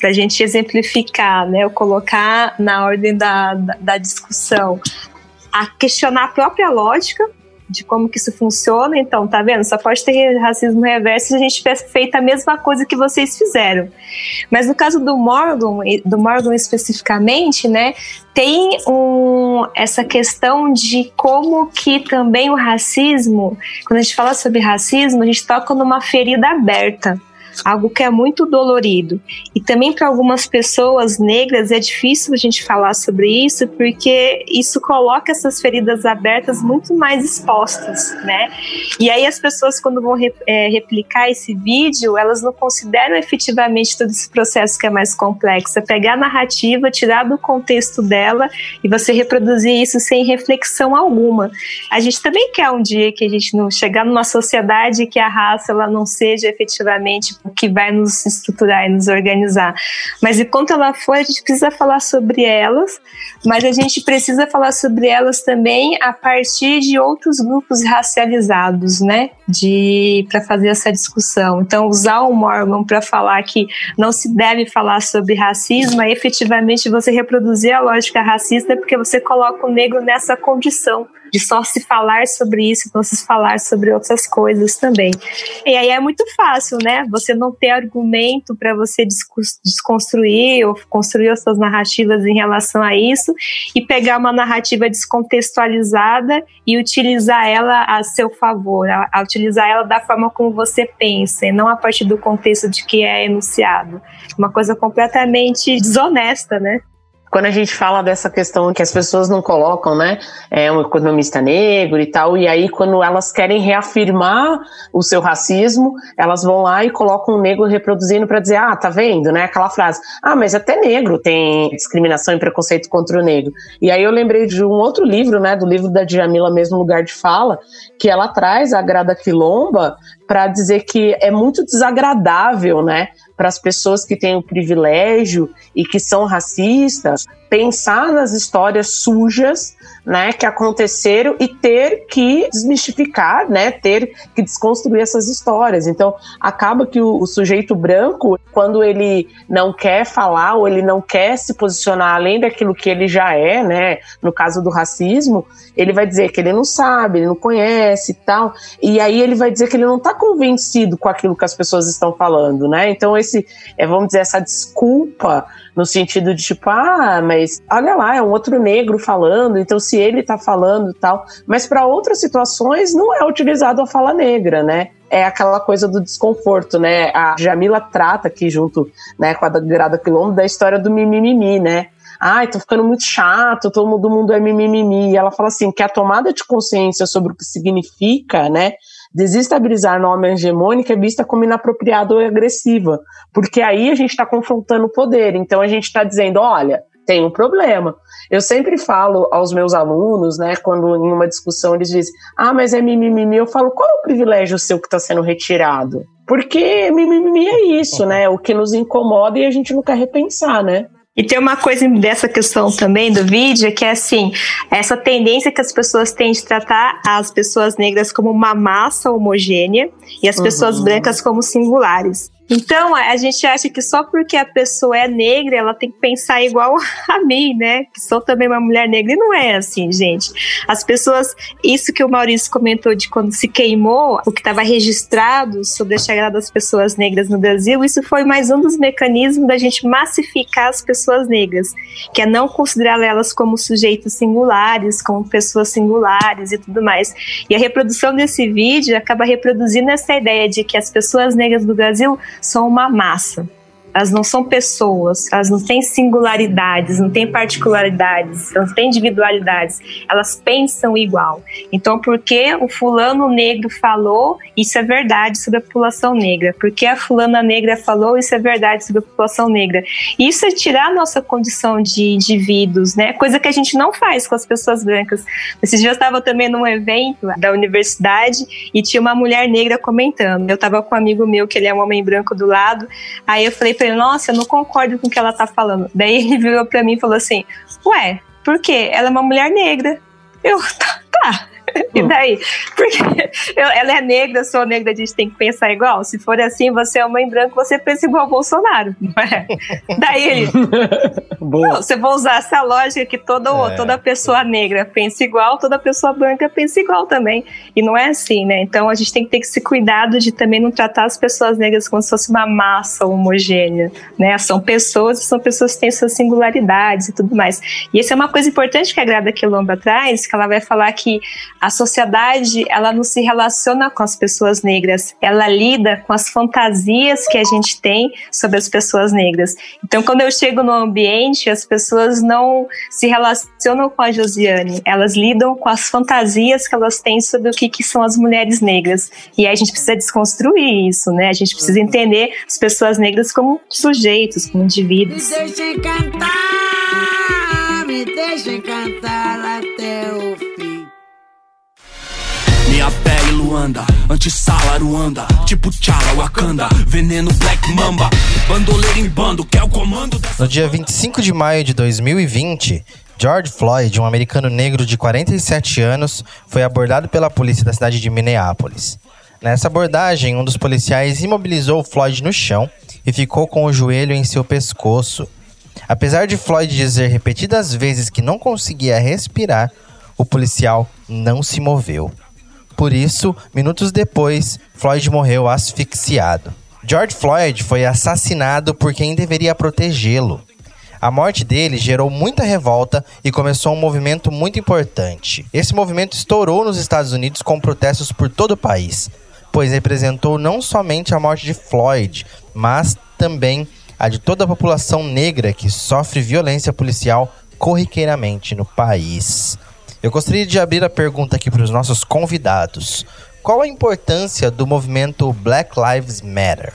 para a gente exemplificar, né? Ou colocar na ordem da, da, da discussão, a questionar a própria lógica de como que isso funciona. Então, tá vendo? Só pode ter racismo reverso se a gente tivesse feito a mesma coisa que vocês fizeram. Mas no caso do Morgan, do Morgan especificamente, né, tem um, essa questão de como que também o racismo, quando a gente fala sobre racismo, a gente toca numa ferida aberta algo que é muito dolorido. E também para algumas pessoas negras é difícil a gente falar sobre isso, porque isso coloca essas feridas abertas muito mais expostas, né? E aí as pessoas, quando vão é, replicar esse vídeo, elas não consideram efetivamente todo esse processo que é mais complexo. É pegar a narrativa, tirar do contexto dela e você reproduzir isso sem reflexão alguma. A gente também quer um dia que a gente não chegar numa sociedade que a raça ela não seja efetivamente o que vai nos estruturar e nos organizar. Mas enquanto ela for, a gente precisa falar sobre elas, mas a gente precisa falar sobre elas também a partir de outros grupos racializados, né? De para fazer essa discussão. Então, usar o Mormon para falar que não se deve falar sobre racismo é efetivamente você reproduzir a lógica racista porque você coloca o negro nessa condição de só se falar sobre isso, não se falar sobre outras coisas também. E aí é muito fácil, né? Você não ter argumento para você desconstruir ou construir as suas narrativas em relação a isso e pegar uma narrativa descontextualizada e utilizar ela a seu favor, a, a utilizar ela da forma como você pensa, e não a partir do contexto de que é enunciado. Uma coisa completamente desonesta, né? Quando a gente fala dessa questão que as pessoas não colocam, né, é um economista negro e tal, e aí quando elas querem reafirmar o seu racismo, elas vão lá e colocam o negro reproduzindo para dizer, ah, tá vendo, né, aquela frase, ah, mas até negro tem discriminação e preconceito contra o negro. E aí eu lembrei de um outro livro, né, do livro da Djamila, mesmo lugar de fala, que ela traz a Grada Quilomba para dizer que é muito desagradável, né, para as pessoas que têm o privilégio e que são racistas, pensar nas histórias sujas né, que aconteceram e ter que desmistificar, né, ter que desconstruir essas histórias. Então, acaba que o, o, sujeito branco, quando ele não quer falar ou ele não quer se posicionar além daquilo que ele já é, né, no caso do racismo, ele vai dizer que ele não sabe, ele não conhece e tal, e aí ele vai dizer que ele não está convencido com aquilo que as pessoas estão falando, né? Então, esse, é, vamos dizer, essa desculpa no sentido de tipo, ah, mas olha lá, é um outro negro falando, então se ele tá falando e tal. Mas para outras situações não é utilizado a fala negra, né? é aquela coisa do desconforto, né? A Jamila trata aqui junto, né, com a Grada Quilombo da história do mimimi, né? Ai, tô ficando muito chato, todo mundo é mimimi. E ela fala assim, que a tomada de consciência sobre o que significa, né, desestabilizar nome hegemônica é vista como inapropriada ou agressiva, porque aí a gente está confrontando o poder. Então a gente está dizendo, olha, tem um problema. Eu sempre falo aos meus alunos, né, quando em uma discussão eles dizem, ah, mas é mimimi, eu falo, qual é o privilégio seu que está sendo retirado? Porque mimimi é isso, né, o que nos incomoda e a gente não quer repensar, né? E tem uma coisa dessa questão também do vídeo, que é assim, essa tendência que as pessoas têm de tratar as pessoas negras como uma massa homogênea e as uhum. pessoas brancas como singulares. Então, a gente acha que só porque a pessoa é negra, ela tem que pensar igual (laughs) a mim, né? Que sou também uma mulher negra. E não é assim, gente. As pessoas, isso que o Maurício comentou de quando se queimou, o que estava registrado sobre a chegada das pessoas negras no Brasil, isso foi mais um dos mecanismos da gente massificar as pessoas negras, que é não considerar elas como sujeitos singulares, como pessoas singulares e tudo mais. E a reprodução desse vídeo acaba reproduzindo essa ideia de que as pessoas negras do Brasil são uma massa elas não são pessoas, elas não têm singularidades, não têm particularidades, elas não têm individualidades, elas pensam igual. Então, porque o fulano negro falou, isso é verdade sobre a população negra. Porque a fulana negra falou, isso é verdade sobre a população negra. Isso é tirar a nossa condição de indivíduos, né? Coisa que a gente não faz com as pessoas brancas. Esses dias eu estava também num evento da universidade e tinha uma mulher negra comentando. Eu estava com um amigo meu, que ele é um homem branco do lado, aí eu falei pra falei, nossa, eu não concordo com o que ela tá falando. Daí ele virou pra mim e falou assim: Ué, por quê? Ela é uma mulher negra. Eu, (laughs) tá. tá. (laughs) E daí? Porque eu, ela é negra, eu sou negra, a gente tem que pensar igual. Se for assim, você é uma em branco, você pensa igual Bolsonaro, não é? (laughs) Daí ele. Boa. Você vai usar essa lógica que toda, é. toda pessoa negra pensa igual, toda pessoa branca pensa igual também. E não é assim, né? Então a gente tem que ter esse cuidado de também não tratar as pessoas negras como se fosse uma massa homogênea, né? São pessoas, são pessoas que têm suas singularidades e tudo mais. E essa é uma coisa importante que a Grada Quilomba traz, que ela vai falar que a sociedade, ela não se relaciona com as pessoas negras, ela lida com as fantasias que a gente tem sobre as pessoas negras. Então, quando eu chego no ambiente, as pessoas não se relacionam com a Josiane, elas lidam com as fantasias que elas têm sobre o que, que são as mulheres negras. E a gente precisa desconstruir isso, né? A gente precisa entender as pessoas negras como sujeitos, como indivíduos. Me deixem cantar, me deixem cantar até o pele Luanda, anti-sala Ruanda, tipo Tchala Wakanda, veneno Black Mamba, bandoleiro em bando, que é o comando dessa... No dia 25 de maio de 2020, George Floyd, um americano negro de 47 anos, foi abordado pela polícia da cidade de Minneapolis. Nessa abordagem, um dos policiais imobilizou Floyd no chão e ficou com o joelho em seu pescoço. Apesar de Floyd dizer repetidas vezes que não conseguia respirar, o policial não se moveu. Por isso, minutos depois, Floyd morreu asfixiado. George Floyd foi assassinado por quem deveria protegê-lo. A morte dele gerou muita revolta e começou um movimento muito importante. Esse movimento estourou nos Estados Unidos com protestos por todo o país, pois representou não somente a morte de Floyd, mas também a de toda a população negra que sofre violência policial corriqueiramente no país. Eu gostaria de abrir a pergunta aqui para os nossos convidados. Qual a importância do movimento Black Lives Matter?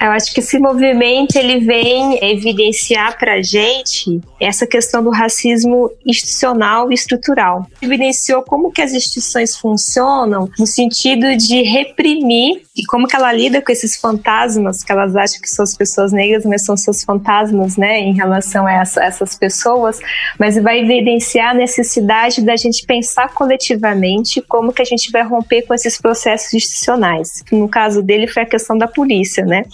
Eu acho que esse movimento ele vem evidenciar para gente essa questão do racismo institucional e estrutural. Evidenciou como que as instituições funcionam no sentido de reprimir e como que ela lida com esses fantasmas que elas acham que são as pessoas negras, mas são seus fantasmas, né, em relação a essa, essas pessoas, mas vai evidenciar a necessidade da gente pensar coletivamente como que a gente vai romper com esses processos institucionais. No caso dele foi a questão da polícia, né?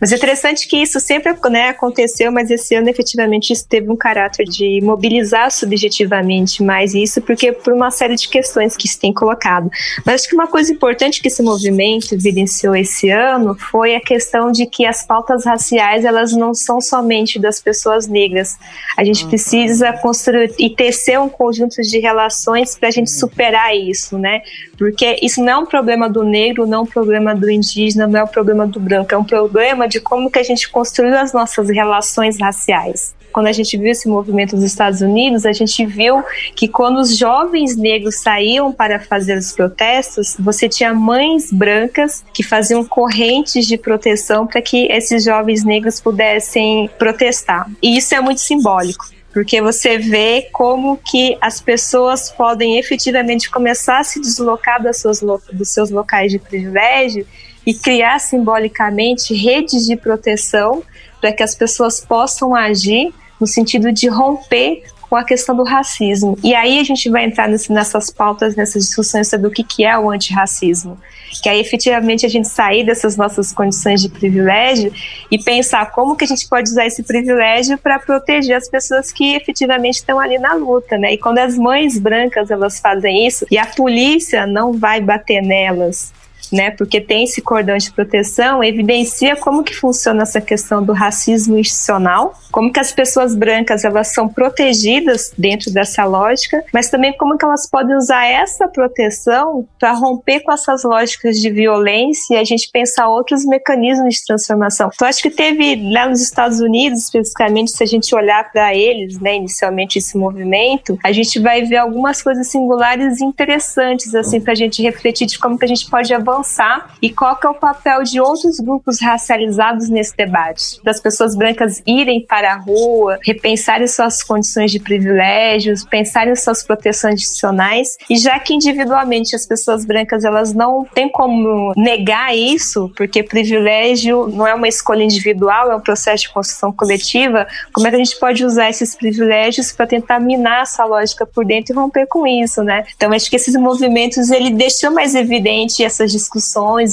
Mas é interessante que isso sempre né, aconteceu, mas esse ano efetivamente isso teve um caráter de mobilizar subjetivamente mais isso, porque por uma série de questões que se tem colocado. Mas acho que uma coisa importante que esse movimento evidenciou esse ano foi a questão de que as pautas raciais elas não são somente das pessoas negras. A gente precisa construir e tecer um conjunto de relações para a gente superar isso, né? Porque isso não é um problema do negro, não é um problema do indígena, não é um problema do branco, é um problema de como que a gente construiu as nossas relações raciais quando a gente viu esse movimento nos Estados Unidos, a gente viu que quando os jovens negros saíam para fazer os protestos, você tinha mães brancas que faziam correntes de proteção para que esses jovens negros pudessem protestar. E isso é muito simbólico porque você vê como que as pessoas podem efetivamente começar a se deslocar das suas, dos seus locais de privilégio e criar simbolicamente redes de proteção para que as pessoas possam agir no sentido de romper com a questão do racismo. E aí a gente vai entrar nesse, nessas pautas, nessas discussões sobre o que, que é o antirracismo. Que aí efetivamente a gente sair dessas nossas condições de privilégio e pensar como que a gente pode usar esse privilégio para proteger as pessoas que efetivamente estão ali na luta, né? E quando as mães brancas elas fazem isso e a polícia não vai bater nelas, né? Porque tem esse cordão de proteção, evidencia como que funciona essa questão do racismo institucional, como que as pessoas brancas elas são protegidas dentro dessa lógica, mas também como que elas podem usar essa proteção para romper com essas lógicas de violência e a gente pensar outros mecanismos de transformação. Então acho que teve lá nos Estados Unidos, especificamente, se a gente olhar para eles, né, inicialmente esse movimento, a gente vai ver algumas coisas singulares e interessantes assim para a gente refletir de como que a gente pode avançar avançar e qual que é o papel de outros grupos racializados nesse debate, das pessoas brancas irem para a rua, repensarem suas condições de privilégios, pensarem suas proteções adicionais e já que individualmente as pessoas brancas elas não têm como negar isso, porque privilégio não é uma escolha individual, é um processo de construção coletiva, como é que a gente pode usar esses privilégios para tentar minar essa lógica por dentro e romper com isso, né? Então acho que esses movimentos ele deixou mais evidente essas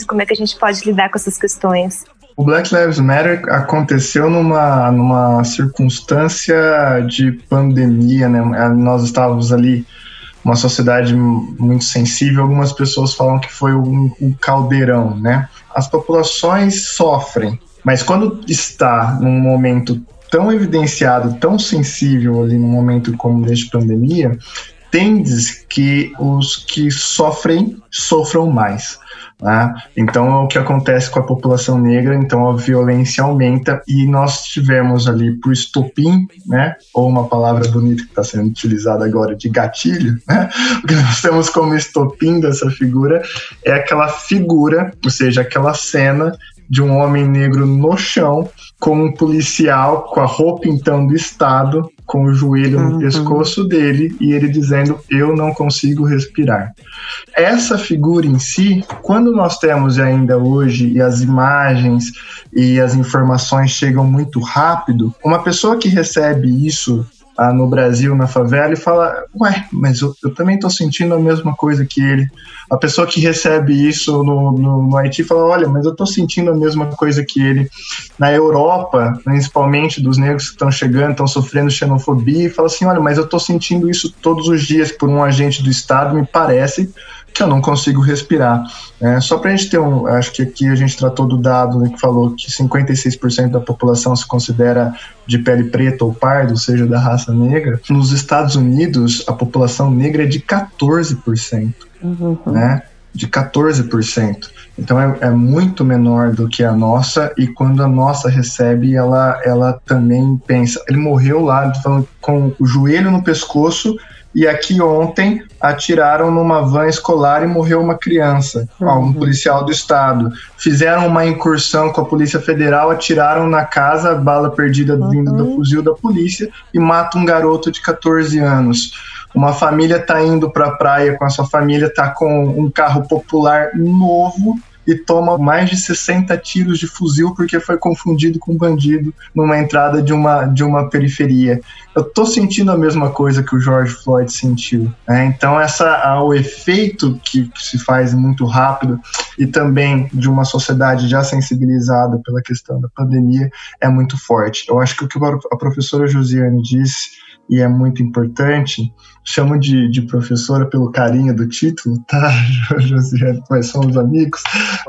e como é que a gente pode lidar com essas questões. O Black Lives Matter aconteceu numa, numa circunstância de pandemia, né? Nós estávamos ali uma sociedade muito sensível. Algumas pessoas falam que foi um, um caldeirão, né? As populações sofrem, mas quando está num momento tão evidenciado, tão sensível ali num momento como de pandemia, tende que os que sofrem sofram mais. Né? Então, é o que acontece com a população negra, então a violência aumenta e nós tivemos ali por estopim, né? ou uma palavra bonita que está sendo utilizada agora de gatilho, né? (laughs) o que nós temos como estopim dessa figura é aquela figura, ou seja, aquela cena de um homem negro no chão, com um policial com a roupa então do Estado, com o joelho no uhum. pescoço dele e ele dizendo: Eu não consigo respirar. Essa figura em si, quando nós temos ainda hoje e as imagens e as informações chegam muito rápido, uma pessoa que recebe isso ah, no Brasil, na favela, e fala: Ué, mas eu, eu também estou sentindo a mesma coisa que ele. A pessoa que recebe isso no, no, no Haiti fala: Olha, mas eu estou sentindo a mesma coisa que ele. Na Europa, principalmente dos negros que estão chegando, estão sofrendo xenofobia, e fala assim: Olha, mas eu estou sentindo isso todos os dias por um agente do Estado, me parece que eu não consigo respirar. É, só para a gente ter um. Acho que aqui a gente tratou do dado né, que falou que 56% da população se considera de pele preta ou parda, ou seja, da raça negra. Nos Estados Unidos, a população negra é de 14%. Uhum. Né? De 14%. Então é, é, muito menor do que a nossa, e quando a nossa recebe, ela, ela também pensa. Ele morreu lá com o joelho no pescoço e aqui ontem atiraram numa van escolar e morreu uma criança, uhum. um policial do estado. Fizeram uma incursão com a Polícia Federal, atiraram na casa, bala perdida uhum. vindo do fuzil da polícia e mata um garoto de 14 anos. Uma família está indo para a praia com a sua família, está com um carro popular novo, e toma mais de 60 tiros de fuzil porque foi confundido com um bandido numa entrada de uma, de uma periferia. Eu tô sentindo a mesma coisa que o George Floyd sentiu. Né? Então, essa, o efeito que, se faz muito rápido e também de uma sociedade já sensibilizada pela questão da pandemia é muito forte. Eu acho que o que a professora Josiane disse e é muito importante. Chamo de, de professora pelo carinho do título, tá, (laughs) Josiane? Nós somos amigos.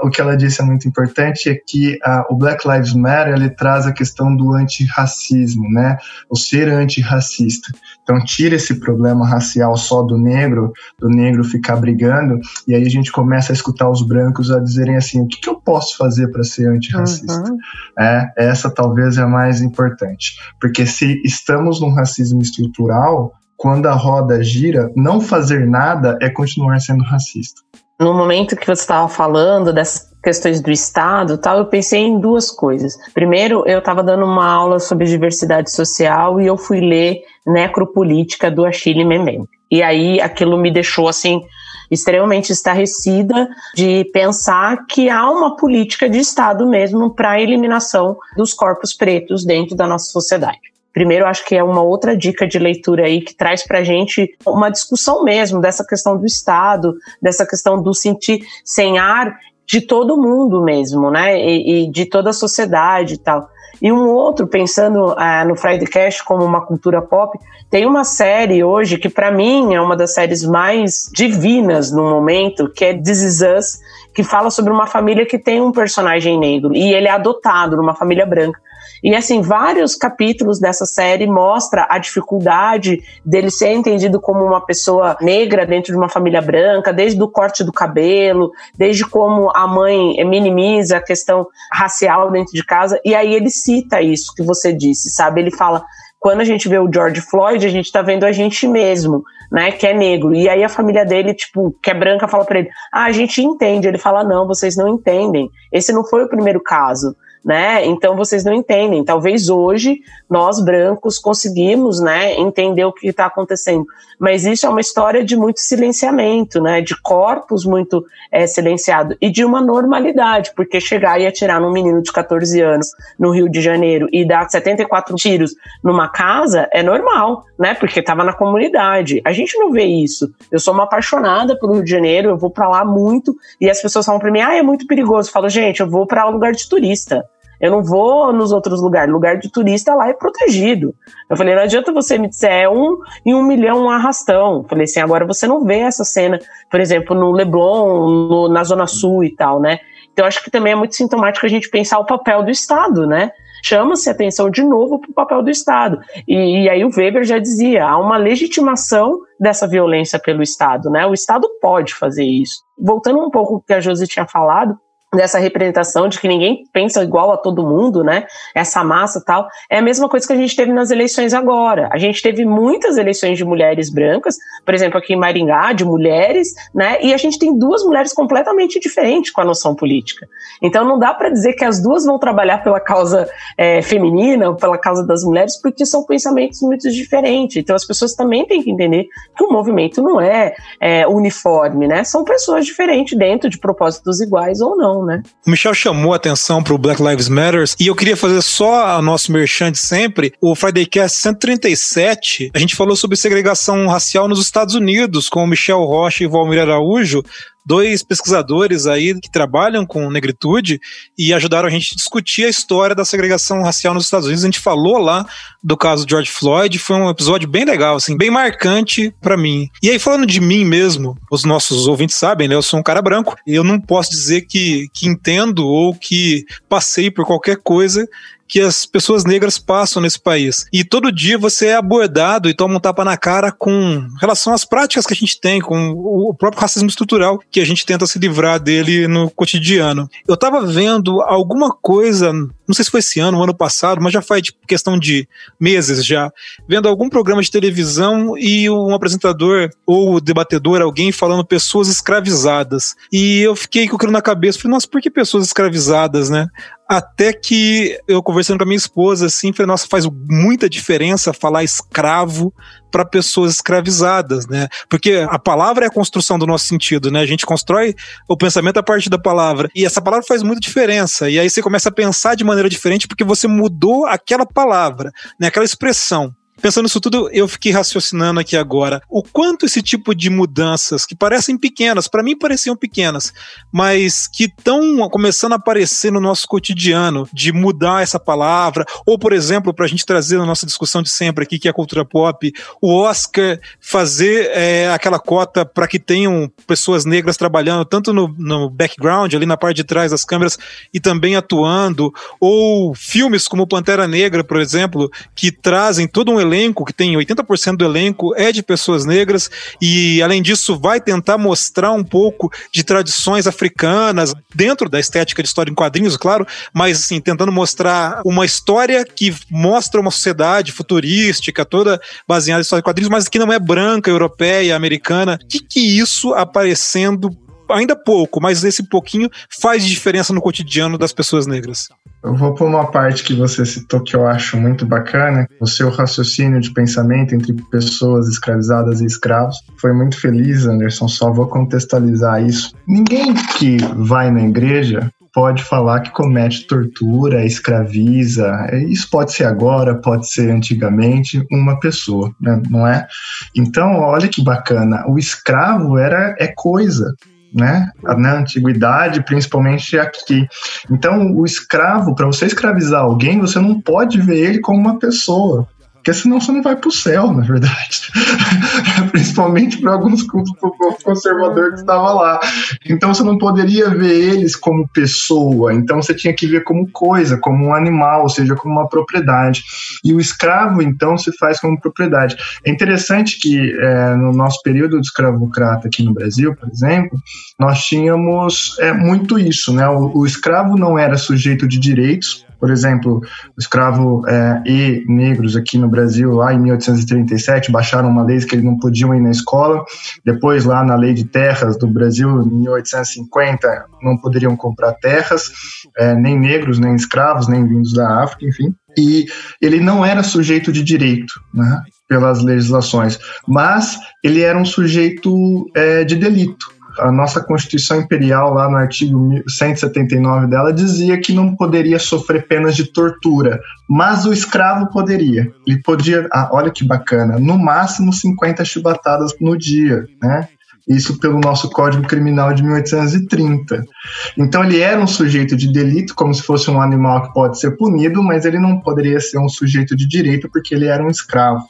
O que ela disse é muito importante é que a, o Black Lives Matter ele traz a questão do antirracismo, né? O ser antirracista. Então tira esse problema racial só do negro, do negro ficar brigando, e aí a gente começa a escutar os brancos a dizerem assim: o que, que eu posso fazer para ser antirracista? Uhum. É, essa talvez é a mais importante, porque se estamos num racismo estrutural, quando a roda gira, não fazer nada é continuar sendo racista. No momento que você estava falando dessas questões do Estado tal, eu pensei em duas coisas. Primeiro, eu estava dando uma aula sobre diversidade social e eu fui ler Necropolítica do Achille Mbembe. E aí aquilo me deixou assim extremamente estarrecida de pensar que há uma política de Estado mesmo para a eliminação dos corpos pretos dentro da nossa sociedade. Primeiro, acho que é uma outra dica de leitura aí que traz para a gente uma discussão mesmo dessa questão do Estado, dessa questão do sentir sem ar de todo mundo mesmo, né? E, e de toda a sociedade e tal. E um outro, pensando uh, no Friday Cash como uma cultura pop, tem uma série hoje que para mim é uma das séries mais divinas no momento, que é This Is Us, que fala sobre uma família que tem um personagem negro e ele é adotado numa família branca. E assim, vários capítulos dessa série mostra a dificuldade dele ser entendido como uma pessoa negra dentro de uma família branca, desde o corte do cabelo, desde como a mãe minimiza a questão racial dentro de casa. E aí ele cita isso que você disse, sabe? Ele fala: quando a gente vê o George Floyd, a gente tá vendo a gente mesmo, né, que é negro. E aí a família dele, tipo, que é branca, fala para ele: "Ah, a gente entende". Ele fala: "Não, vocês não entendem. Esse não foi o primeiro caso né? Então vocês não entendem. Talvez hoje nós brancos conseguimos, né, entender o que está acontecendo. Mas isso é uma história de muito silenciamento, né? De corpos muito é, silenciados e de uma normalidade, porque chegar e atirar num menino de 14 anos no Rio de Janeiro e dar 74 tiros numa casa é normal, né? Porque estava na comunidade. A gente não vê isso. Eu sou uma apaixonada pelo Rio de Janeiro, eu vou para lá muito e as pessoas falam para mim: "Ah, é muito perigoso". Eu falo: "Gente, eu vou para lugar de turista". Eu não vou nos outros lugares. Lugar de turista lá é protegido. Eu falei, não adianta você me dizer, é um em um milhão um arrastão. Eu falei assim, agora você não vê essa cena, por exemplo, no Leblon, no, na Zona Sul e tal, né? Então, acho que também é muito sintomático a gente pensar o papel do Estado, né? Chama-se atenção de novo para o papel do Estado. E, e, aí o Weber já dizia, há uma legitimação dessa violência pelo Estado, né? O Estado pode fazer isso. Voltando um pouco ao que a Josi tinha falado, dessa representação de que ninguém pensa igual a todo mundo, né? Essa massa tal. É a mesma coisa que a gente teve nas eleições agora. A gente teve muitas eleições de mulheres brancas, por exemplo, aqui em Maringá, de mulheres, né? E a gente tem duas mulheres completamente diferentes com a noção política. Então não dá para dizer que as duas vão trabalhar pela causa é, feminina ou pela causa das mulheres, porque são pensamentos muito diferentes. Então as pessoas também têm que entender que o movimento não é, é uniforme, né? São pessoas diferentes dentro de propósitos iguais ou não né? O Michel chamou a atenção para o Black Lives Matter e eu queria fazer só a nosso merchan de sempre. O Friday Cast 137, a gente falou sobre segregação racial nos Estados Unidos com o Michel Rocha e Valmir Araújo dois pesquisadores aí que trabalham com negritude e ajudaram a gente a discutir a história da segregação racial nos Estados Unidos. A gente falou lá do caso George Floyd, foi um episódio bem legal, assim, bem marcante para mim. E aí falando de mim mesmo, os nossos ouvintes sabem, né? Eu sou um cara branco e eu não posso dizer que, que entendo ou que passei por qualquer coisa que as pessoas negras passam nesse país. E todo dia você é abordado e toma um tapa na cara com relação às práticas que a gente tem, com o próprio racismo estrutural que a gente tenta se livrar dele no cotidiano. Eu tava vendo alguma coisa, não sei se foi esse ano ou ano passado, mas já faz tipo, questão de meses já, vendo algum programa de televisão e um apresentador ou debatedor, alguém falando pessoas escravizadas. E eu fiquei com aquilo na cabeça, falei, nossa, por que pessoas escravizadas, né? Até que eu conversando com a minha esposa, assim, falei, nossa, faz muita diferença falar escravo para pessoas escravizadas, né? Porque a palavra é a construção do nosso sentido, né? A gente constrói o pensamento a partir da palavra. E essa palavra faz muita diferença. E aí você começa a pensar de maneira diferente porque você mudou aquela palavra, né? Aquela expressão. Pensando nisso tudo, eu fiquei raciocinando aqui agora. O quanto esse tipo de mudanças, que parecem pequenas, para mim pareciam pequenas, mas que estão começando a aparecer no nosso cotidiano, de mudar essa palavra, ou, por exemplo, para a gente trazer na nossa discussão de sempre aqui, que é a cultura pop, o Oscar fazer é, aquela cota para que tenham pessoas negras trabalhando tanto no, no background, ali na parte de trás das câmeras, e também atuando, ou filmes como Pantera Negra, por exemplo, que trazem todo um elenco, que tem 80% do elenco é de pessoas negras, e além disso, vai tentar mostrar um pouco de tradições africanas dentro da estética de história em quadrinhos, claro, mas assim, tentando mostrar uma história que mostra uma sociedade futurística, toda baseada em história em quadrinhos, mas que não é branca, europeia, americana. O que, que isso aparecendo ainda pouco, mas esse pouquinho faz diferença no cotidiano das pessoas negras. Eu vou por uma parte que você citou que eu acho muito bacana, o seu raciocínio de pensamento entre pessoas escravizadas e escravos. Foi muito feliz, Anderson, só vou contextualizar isso. Ninguém que vai na igreja pode falar que comete tortura, escraviza. Isso pode ser agora, pode ser antigamente, uma pessoa, né? não é? Então, olha que bacana. O escravo era é coisa né? Na antiguidade, principalmente aqui. Então, o escravo, para você escravizar alguém, você não pode ver ele como uma pessoa. Porque senão você não vai para o céu, na verdade. (laughs) Principalmente para alguns cultos do povo conservador que estava lá. Então você não poderia ver eles como pessoa. Então você tinha que ver como coisa, como um animal, ou seja, como uma propriedade. E o escravo, então, se faz como propriedade. É interessante que é, no nosso período de escravocrata aqui no Brasil, por exemplo, nós tínhamos é, muito isso, né? O, o escravo não era sujeito de direitos, por exemplo, o escravo é, e negros aqui no Brasil, lá em 1837, baixaram uma lei que eles não podiam ir na escola. Depois, lá na lei de terras do Brasil, em 1850, não poderiam comprar terras, é, nem negros, nem escravos, nem vindos da África, enfim. E ele não era sujeito de direito, né, pelas legislações, mas ele era um sujeito é, de delito a nossa Constituição Imperial, lá no artigo 179 dela, dizia que não poderia sofrer penas de tortura, mas o escravo poderia. Ele podia, ah, olha que bacana, no máximo 50 chibatadas no dia, né? Isso pelo nosso Código Criminal de 1830. Então ele era um sujeito de delito, como se fosse um animal que pode ser punido, mas ele não poderia ser um sujeito de direito porque ele era um escravo.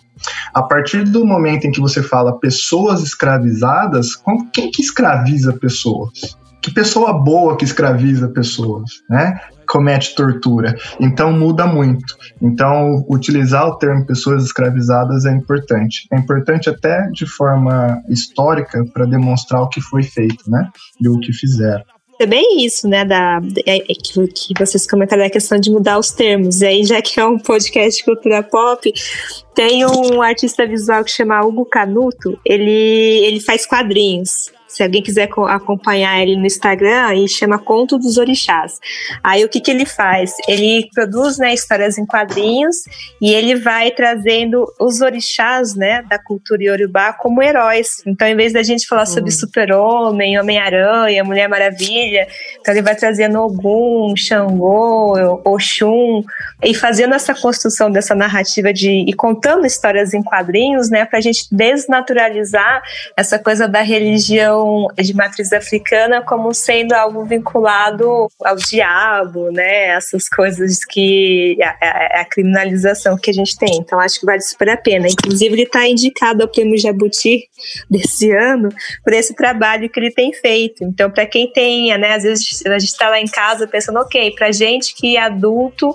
A partir do momento em que você fala pessoas escravizadas, quem que escraviza pessoas? Que pessoa boa que escraviza pessoas, né? Comete tortura. Então muda muito. Então utilizar o termo pessoas escravizadas é importante. É importante até de forma histórica para demonstrar o que foi feito, né? E o que fizeram também isso, né, da, é, é, que, vocês comentaram da questão de mudar os termos. E aí, já que é um podcast de cultura pop, tem um artista visual que chama Hugo Canuto, ele, ele faz quadrinhos. Se alguém quiser acompanhar ele no Instagram, ele chama Conto dos Orixás. Aí o que, que ele faz? Ele produz né, histórias em quadrinhos e ele vai trazendo os orixás né, da cultura iorubá como heróis. Então, em vez da gente falar uhum. sobre Super-Homem, Homem-Aranha, Mulher Maravilha, então ele vai trazendo Ogum, Xangô, Oxum, e fazendo essa construção dessa narrativa de e contando histórias em quadrinhos, né, para a gente desnaturalizar essa coisa da religião de matriz africana como sendo algo vinculado ao diabo, né? Essas coisas que a, a, a criminalização que a gente tem. Então acho que vale super a pena. Inclusive ele está indicado ao Prêmio Jabuti (laughs) desse ano por esse trabalho que ele tem feito. Então para quem tenha, né? Às vezes a gente está lá em casa pensando, ok, para gente que é adulto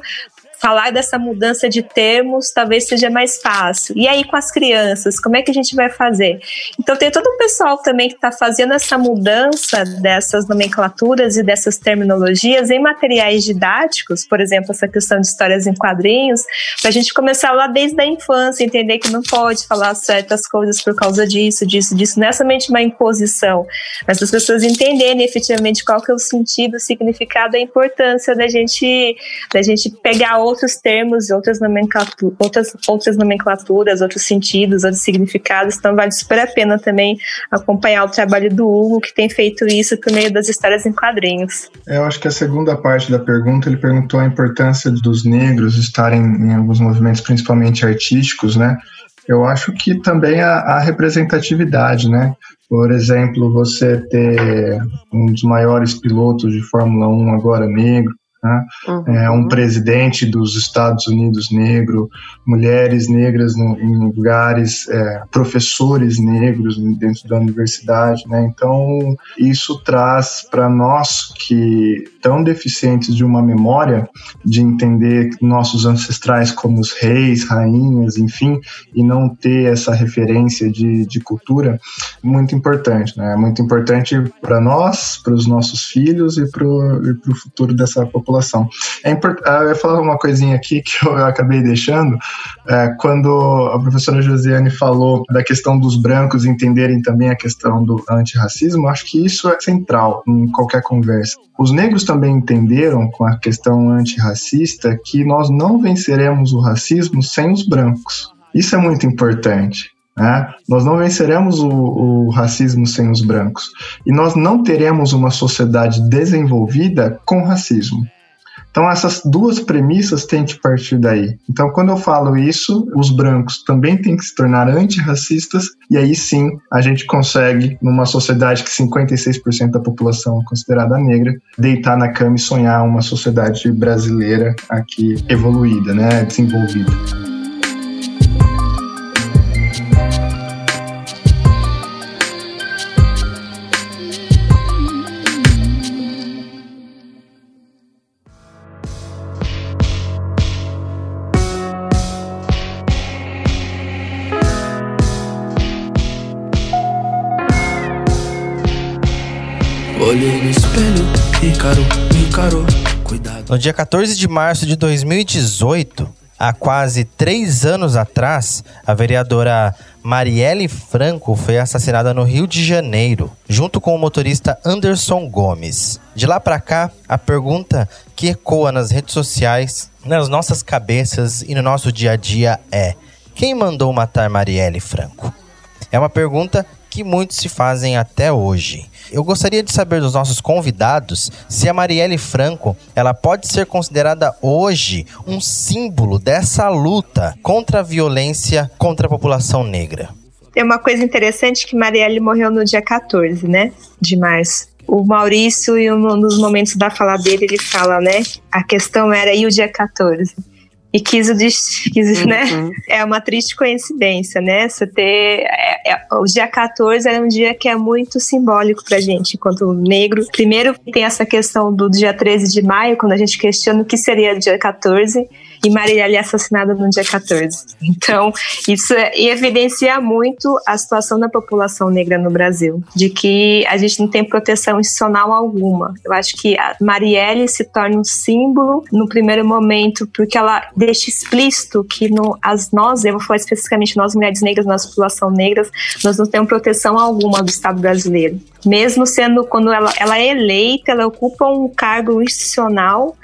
falar dessa mudança de termos talvez seja mais fácil. E aí com as crianças, como é que a gente vai fazer? Então tem todo um pessoal também que está fazendo essa mudança dessas nomenclaturas e dessas terminologias em materiais didáticos, por exemplo, essa questão de histórias em quadrinhos, para a gente começar lá desde a infância, entender que não pode falar certas coisas por causa disso, disso, disso. Não é somente uma imposição, mas as pessoas entenderem efetivamente qual que é o sentido, o significado, a importância da gente, da gente pegar outros termos, outras, nomenclaturas, outras, outras nomenclaturas, outros sentidos, outros significados. Então, vale super a pena também acompanhar o trabalho do Hugo, que tem feito isso por meio das histórias em quadrinhos. Eu acho que a segunda parte da pergunta, ele perguntou a importância dos negros estarem em alguns movimentos, principalmente artísticos, né? Eu acho que também a, a representatividade, né? Por exemplo, você ter um dos maiores pilotos de Fórmula 1 agora negro, né? Uhum. É, um presidente dos Estados Unidos negro, mulheres negras no, em lugares, é, professores negros dentro da universidade. Né? Então, isso traz para nós que tão deficientes de uma memória, de entender nossos ancestrais como os reis, rainhas, enfim, e não ter essa referência de, de cultura, muito importante. Né? Muito importante para nós, para os nossos filhos e para o futuro dessa população população. É import... Ah, eu ia falar uma coisinha aqui que eu acabei deixando, é, quando a professora Josiane falou da questão dos brancos entenderem também a questão do antirracismo, acho que isso é central em qualquer conversa. Os negros também entenderam com a questão antirracista que nós não venceremos o racismo sem os brancos. Isso é muito importante. Né? Nós não venceremos o, o, racismo sem os brancos. E nós não teremos uma sociedade desenvolvida com racismo. Então, essas duas premissas têm que partir daí. Então, quando eu falo isso, os brancos também têm que se tornar antirracistas, e aí sim a gente consegue, numa sociedade que 56% da população é considerada negra, deitar na cama e sonhar uma sociedade brasileira aqui evoluída, né, desenvolvida. No dia 14 de março de 2018, há quase três anos atrás, a vereadora Marielle Franco foi assassinada no Rio de Janeiro, junto com o motorista Anderson Gomes. De lá para cá, a pergunta que ecoa nas redes sociais, nas nossas cabeças e no nosso dia a dia é: quem mandou matar Marielle Franco? É uma pergunta que muitos se fazem até hoje. Eu gostaria de saber dos nossos convidados se a Marielle Franco ela pode ser considerada hoje um símbolo dessa luta contra a violência contra a população negra. Tem uma coisa interessante que Marielle morreu no dia 14, né? De março. O Maurício, em um dos momentos da fala dele, ele fala, né? A questão era e o dia 14? E quis, quis uhum. né? É uma triste coincidência, né? Você ter. É, é, o dia 14 é um dia que é muito simbólico pra gente, enquanto negro. Primeiro tem essa questão do dia 13 de maio, quando a gente questiona o que seria o dia 14 e Marielle é assassinada no dia 14. Então, isso é, evidencia muito a situação da população negra no Brasil, de que a gente não tem proteção institucional alguma. Eu acho que a Marielle se torna um símbolo no primeiro momento, porque ela deixa explícito que no, as nós, eu vou falar especificamente nós mulheres negras, nossa população negra, nós não temos proteção alguma do Estado brasileiro. Mesmo sendo quando ela, ela é eleita, ela ocupa um cargo institucional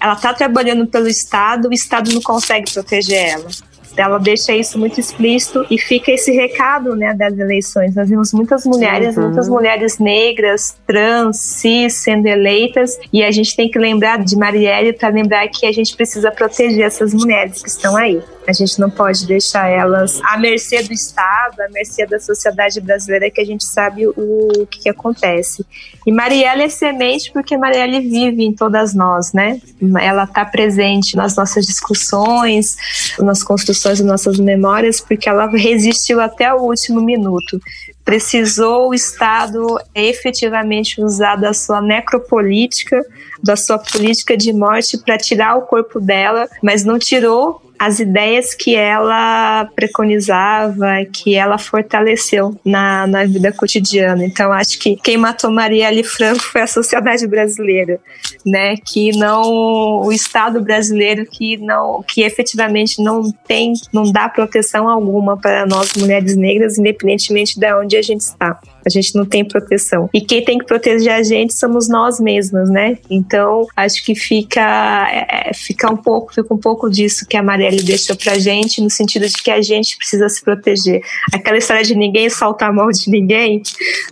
ela está trabalhando pelo Estado, o Estado não consegue proteger ela. Ela deixa isso muito explícito e fica esse recado né, das eleições. Nós vimos muitas mulheres, uhum. muitas mulheres negras, trans, cis sendo eleitas, e a gente tem que lembrar de Marielle para lembrar que a gente precisa proteger essas mulheres que estão aí. A gente não pode deixar elas à mercê do Estado, à mercê da sociedade brasileira, que a gente sabe o, que, que, acontece. E Marielle é semente porque Marielle vive em todas nós, né? Ela está presente nas nossas discussões, nas construções das nossas memórias, porque ela resistiu até o último minuto precisou o Estado efetivamente usar da sua necropolítica, da sua política de morte para tirar o corpo dela, mas não tirou as ideias que ela preconizava, que ela fortaleceu na, na vida cotidiana. Então, acho que quem matou Marielle Franco foi a sociedade brasileira, né? Que não o Estado brasileiro que não que efetivamente não tem, não dá proteção alguma para nós mulheres negras, independentemente de onde a gente está. A gente não tem proteção. E quem tem que proteger a gente somos nós mesmas, né? Então, acho que fica, é, é fica um pouco, fica um pouco disso que a Marielle deixou pra gente, no sentido de que a gente precisa se proteger. Aquela história de ninguém saltar a mão de ninguém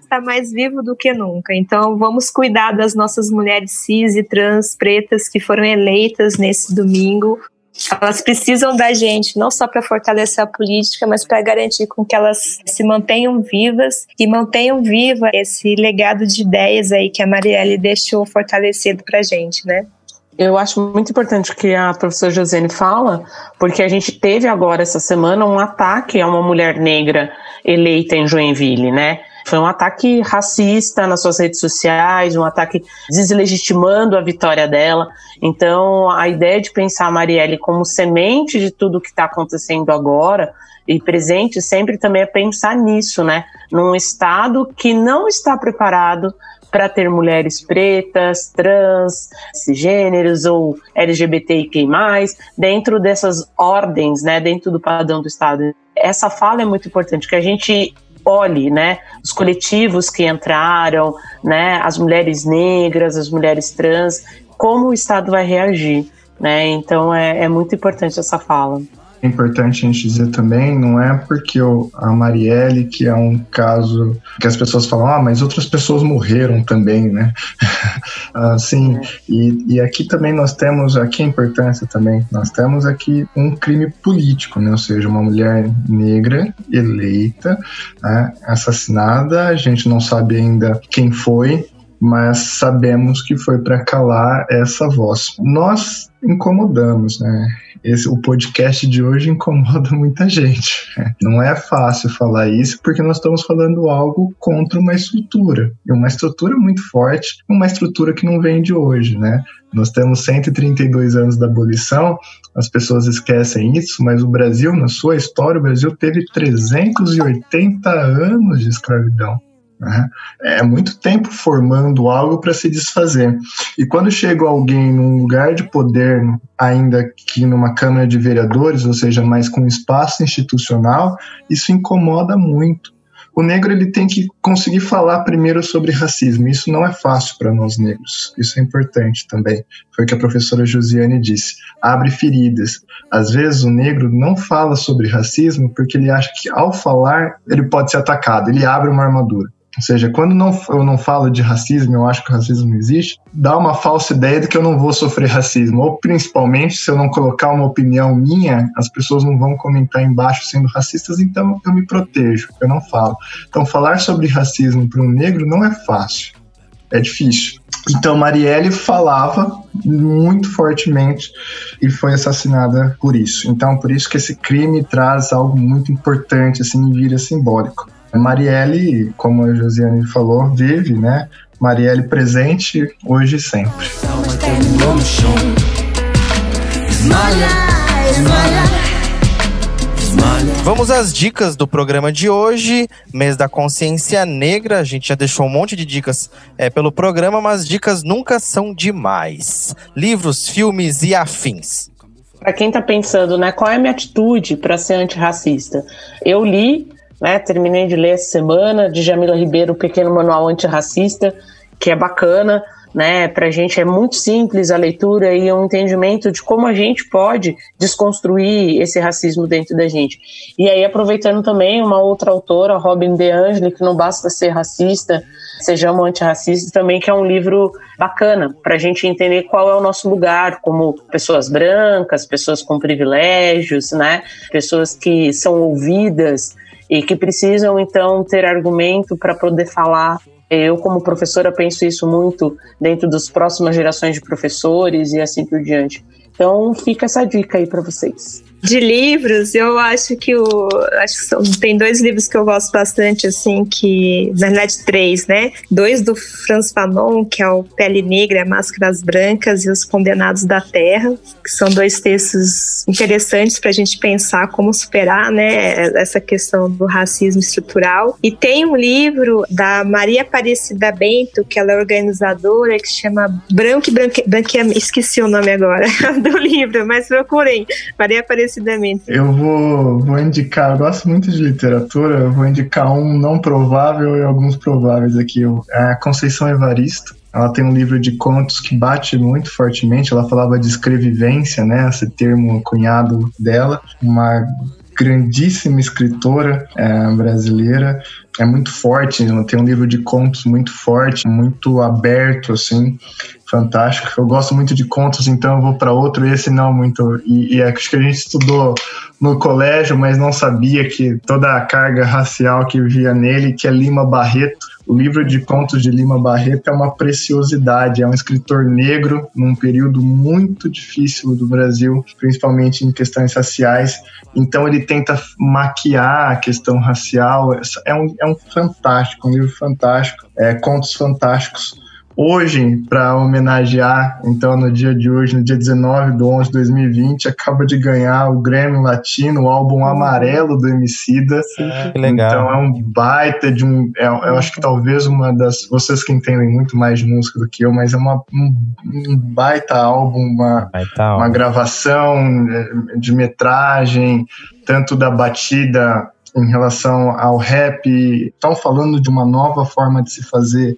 está mais vivo do que nunca. Então, vamos cuidar das nossas mulheres cis e trans pretas que foram eleitas nesse domingo elas precisam da gente não só para fortalecer a política, mas para garantir com que elas se mantenham vivas e mantenham viva esse legado de ideias aí que a Marielle deixou fortalecido para gente, né? Eu acho muito importante o que a professora Josiane fala, porque a gente teve agora essa semana um ataque a uma mulher negra eleita em Joinville, né? Foi um ataque racista nas suas redes sociais, um ataque deslegitimando a vitória dela. Então, a ideia de pensar a Marielle como semente de tudo que está acontecendo agora e presente sempre também é pensar nisso, né? Num Estado que não está preparado para ter mulheres pretas, trans, cisgêneros ou LGBTIQ+, dentro dessas ordens, né, dentro do padrão do Estado. Essa fala é muito importante, que a gente olhe, né, os coletivos que entraram, né, as mulheres negras, as mulheres trans, como o Estado vai reagir, né? Então é, é muito importante essa fala. É importante a gente dizer também, não é porque a Marielle, que é um caso que as pessoas falam, ah, mas outras pessoas morreram também, né? (laughs) assim, e, e aqui também nós temos, aqui a importância também, nós temos aqui um crime político, né? Ou seja, uma mulher negra eleita, né? assassinada, a gente não sabe ainda quem foi, mas sabemos que foi para calar essa voz. Nós incomodamos, né? Esse, o podcast de hoje incomoda (laughs) muita gente. Não é fácil falar isso porque nós estamos falando algo contra uma estrutura, uma estrutura muito forte, uma estrutura que não vem de hoje, né? Nós temos 132 anos da abolição, as pessoas esquecem isso, mas o Brasil, na sua história, o Brasil teve 380 anos de escravidão. É muito tempo formando algo para se desfazer. E quando chega alguém num lugar de poder, ainda que numa Câmara de Vereadores, ou seja, mais com espaço institucional, isso incomoda muito. O negro ele tem que conseguir falar primeiro sobre racismo. Isso não é fácil para nós negros. Isso é importante também. Foi o que a professora Josiane disse. Abre feridas. Às vezes o negro não fala sobre racismo porque ele acha que ao falar ele pode ser atacado. Ele abre uma armadura. Ou seja, quando não, eu não falo de racismo, eu acho que o racismo não existe, dá uma falsa ideia de que eu não vou sofrer racismo. Ou principalmente, se eu não colocar uma opinião minha, as pessoas não vão comentar embaixo sendo racistas, então eu me protejo, eu não falo. Então, falar sobre racismo para um negro não é fácil, é difícil. Então, Marielle falava muito fortemente e foi assassinada por isso. Então, por isso que esse crime traz algo muito importante, assim, e vira simbólico. Marielle, como a Josiane falou, vive, né? Marielle presente hoje e sempre. Vamos às dicas do programa de hoje, mês da consciência negra. A gente já deixou um monte de dicas é, pelo programa, mas dicas nunca são demais. Livros, filmes e afins. Para quem está pensando, né, qual é a minha atitude para ser antirracista? Eu li né? Terminei de ler essa semana, de Jamila Ribeiro, o Pequeno Manual Antirracista, que é bacana, né? Pra gente é muito simples a leitura e o um entendimento de como a gente pode desconstruir esse racismo dentro da gente. E aí, aproveitando também uma outra autora, Robin DeAngeli, que não basta ser racista, Sejamos Antirracistas, também, que é um livro bacana para a gente entender qual é o nosso lugar como pessoas brancas, pessoas com privilégios, né? Pessoas que são ouvidas e que precisam então ter argumento para poder falar. Eu, como professora, penso isso muito dentro das próximas gerações de professores e assim por diante. Então, fica essa dica aí para vocês. De livros, eu acho que o. Acho que são, tem dois livros que eu gosto bastante, assim, que. Na verdade, três, né? Dois do Franz Fanon, que é o Pele Negra, Máscaras Brancas e Os Condenados da Terra, que são dois textos interessantes para a gente pensar como superar, né, essa questão do racismo estrutural. E tem um livro da Maria Aparecida Bento, que ela é organizadora, que chama Branco e Branque... Branque... Esqueci o nome agora (laughs) do livro, mas procurem. Maria Aparecida eu vou, vou indicar, eu gosto muito de literatura, eu vou indicar um não provável e alguns prováveis aqui. É a Conceição Evaristo. Ela tem um livro de contos que bate muito fortemente. Ela falava de escrevivência, né? Esse termo cunhado dela. Uma grandíssima escritora é, brasileira. É muito forte, né? tem um livro de contos muito forte, muito aberto, assim, fantástico. Eu gosto muito de contos, então eu vou para outro, esse não muito. E, e acho que a gente estudou no colégio, mas não sabia que toda a carga racial que via nele, que é Lima Barreto. O livro de contos de Lima Barreto é uma preciosidade, é um escritor negro num período muito difícil do Brasil, principalmente em questões raciais. Então ele tenta maquiar a questão racial. É um, é um fantástico, um livro fantástico, é, contos fantásticos hoje, para homenagear, então, no dia de hoje, no dia 19 de 11 de 2020, acaba de ganhar o Grammy Latino, o álbum amarelo do Emicida. Sim, que legal. Então é um baita de um. É, eu acho que talvez uma das. Vocês que entendem muito mais de música do que eu, mas é uma, um, um baita álbum, uma, baita uma gravação é, de metragem, tanto da batida em relação ao rap, estão falando de uma nova forma de se fazer